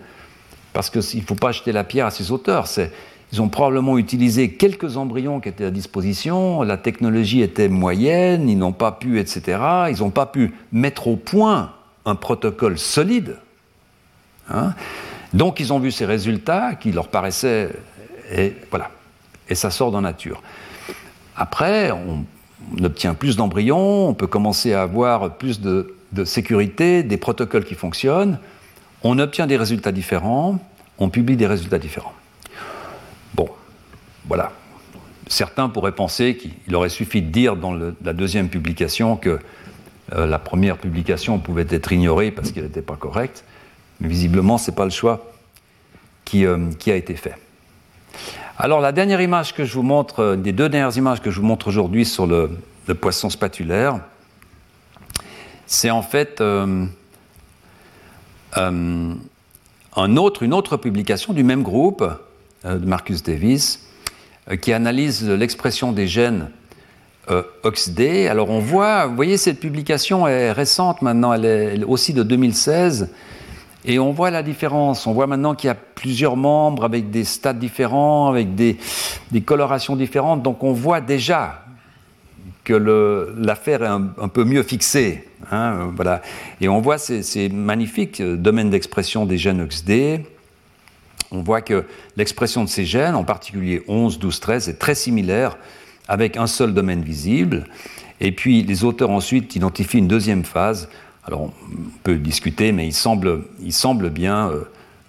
parce qu'il ne faut pas jeter la pierre à ses auteurs. Ils ont probablement utilisé quelques embryons qui étaient à disposition, la technologie était moyenne, ils n'ont pas pu, etc. Ils n'ont pas pu mettre au point un protocole solide. Hein. Donc ils ont vu ces résultats qui leur paraissaient, et voilà, et ça sort dans nature. après, on, obtient plus d'embryons, on peut commencer à avoir plus de, sécurité, des protocoles qui fonctionnent, on obtient des résultats différents, on publie des résultats différents. Bon, voilà. Certains pourraient penser qu'il aurait suffi de dire dans la deuxième publication que euh, la première publication pouvait être ignorée parce qu'elle n'était pas correcte, mais visiblement, ce n'est pas le choix qui, euh, qui a été fait. Alors la dernière image que je vous montre, euh, des deux dernières images que je vous montre aujourd'hui sur le, poisson spatulaire, c'est en fait euh, euh, une autre publication du même groupe, de Marcus Davis, qui analyse l'expression des gènes OXD. Alors on voit, vous voyez, cette publication est récente maintenant, elle est aussi de 2016. Et on voit la différence. On voit maintenant qu'il y a plusieurs membres avec des stades différents, avec des, colorations différentes. Donc on voit déjà que l'affaire est un, peu mieux fixée. Hein, voilà. Et on voit ces, magnifiques domaines d'expression des gènes OXD. On voit que l'expression de ces gènes, en particulier 11, 12, 13, est très similaire avec un seul domaine visible. Et puis les auteurs ensuite identifient une deuxième phase on peut discuter, mais il semble, il semble bien, euh,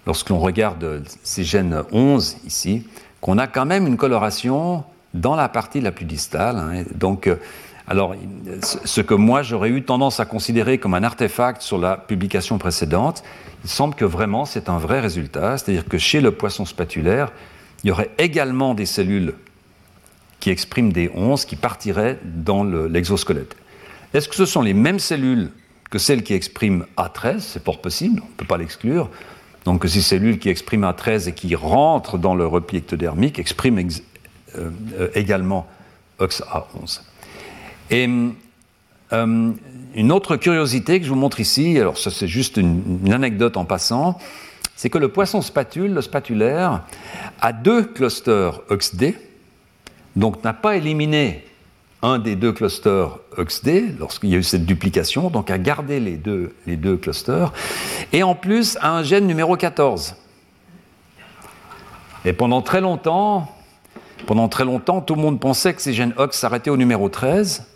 lorsque l'on regarde ces gènes 11 ici, qu'on a quand même une coloration dans la partie la plus distale. Hein. donc, euh, alors, ce que moi j'aurais eu tendance à considérer comme un artefact sur la publication précédente, il semble que vraiment c'est un vrai résultat, c'est-à-dire que chez le poisson spatulaire, il y aurait également des cellules qui expriment des 11 qui partiraient dans l'exosquelette. Est-ce que ce sont les mêmes cellules que celles qui expriment A13, c'est fort possible, on ne peut pas l'exclure. Donc ces cellules qui expriment A13 et qui rentrent dans le repli ectodermique expriment euh, euh, également OXA11. Et euh, une autre curiosité que je vous montre ici, alors ça c'est juste une, une, anecdote en passant, c'est que le poisson spatule, le spatulaire, a deux clusters OXD, donc n'a pas éliminé un des deux clusters OXD, lorsqu'il y a eu cette duplication, donc à garder les deux, clusters, et en plus à un gène numéro 14. Et pendant très longtemps, pendant très longtemps, tout le monde pensait que ces gènes OX s'arrêtaient au numéro 13,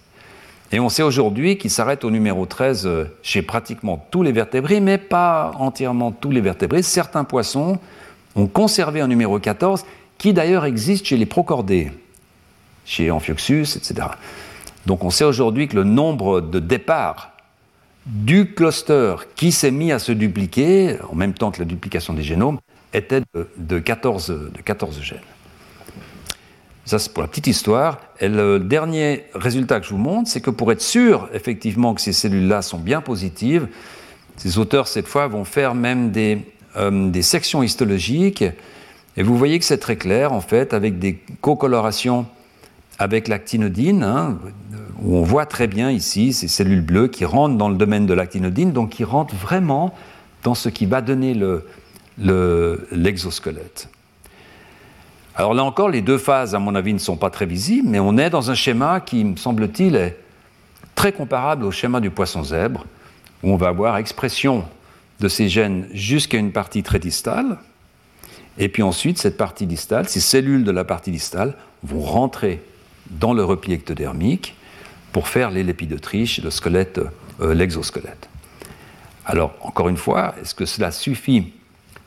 et on sait aujourd'hui qu'ils s'arrêtent au numéro 13 euh, chez pratiquement tous les vertébrés, mais pas entièrement tous les vertébrés. Certains poissons ont conservé un numéro 14, qui d'ailleurs existe chez les procordés chez Amphioxus, etc. Donc on sait aujourd'hui que le nombre de départs du cluster qui s'est mis à se dupliquer, en même temps que la duplication des génomes, était de, 14, de 14 gènes. Ça, c'est pour la petite histoire. Et le dernier résultat que je vous montre, c'est que pour être sûr, effectivement, que ces cellules-là sont bien positives, ces auteurs, cette fois, vont faire même des, euh, des sections histologiques. Et vous voyez que c'est très clair, en fait, avec des co-colorations avec l'actinodine, hein, où on voit très bien ici ces cellules bleues qui rentrent dans le domaine de l'actinodine, donc qui rentrent vraiment dans ce qui va donner l'exosquelette. Le, Alors là encore, les deux phases, à mon avis, ne sont pas très visibles, mais on est dans un schéma qui, me semble-t-il, est très comparable au schéma du poisson zèbre, où on va avoir expression de ces gènes jusqu'à une partie très distale, et puis ensuite, cette partie distale, ces cellules de la partie distale vont rentrer dans le repli ectodermique pour faire les lépidotriches, le squelette, euh, l'exosquelette. Alors, encore une fois, est-ce que cela suffit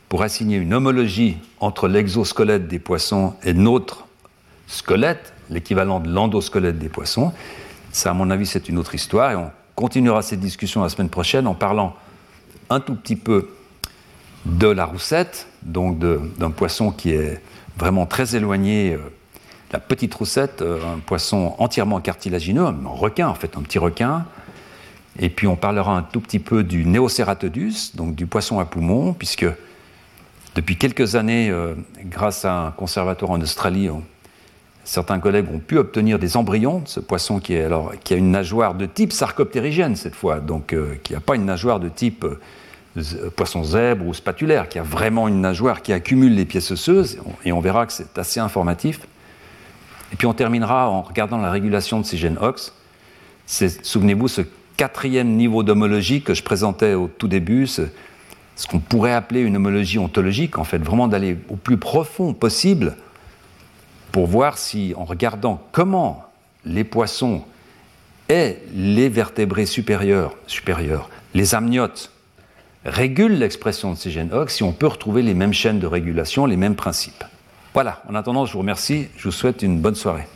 pour assigner une homologie entre l'exosquelette des poissons et notre squelette, l'équivalent de l'endosquelette des poissons? Ça, à mon avis, c'est une autre histoire et on continuera cette discussion la semaine prochaine en parlant un tout petit peu de la roussette, donc d'un poisson qui est vraiment très éloigné euh, la petite roussette, euh, un poisson entièrement cartilagineux, un requin en fait, un petit requin. Et puis on parlera un tout petit peu du Neoceratodus, donc du poisson à poumons, puisque depuis quelques années, euh, grâce à un conservatoire en Australie, certains collègues ont pu obtenir des embryons de ce poisson qui, alors, a une nageoire de type sarcoptérigène cette fois, donc euh, qui n'a pas une nageoire de type poisson zèbre ou spatulaire, qui a vraiment une nageoire qui accumule les pièces osseuses, et on verra que c'est assez informatif. Et puis on terminera en regardant la régulation de ces gènes OX. Souvenez-vous, ce quatrième niveau d'homologie que je présentais au tout début, ce, qu'on pourrait appeler une homologie ontologique, en fait, vraiment d'aller au plus profond possible pour voir si, en regardant comment les poissons et les vertébrés supérieurs, supérieurs les amniotes, régulent l'expression de ces gènes OX, si on peut retrouver les mêmes chaînes de régulation, les mêmes principes. Voilà, en attendant, je vous remercie, je vous souhaite une bonne soirée.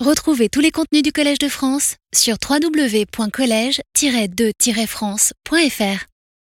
Retrouvez tous les contenus du Collège de France sur www.colège-2-france.fr.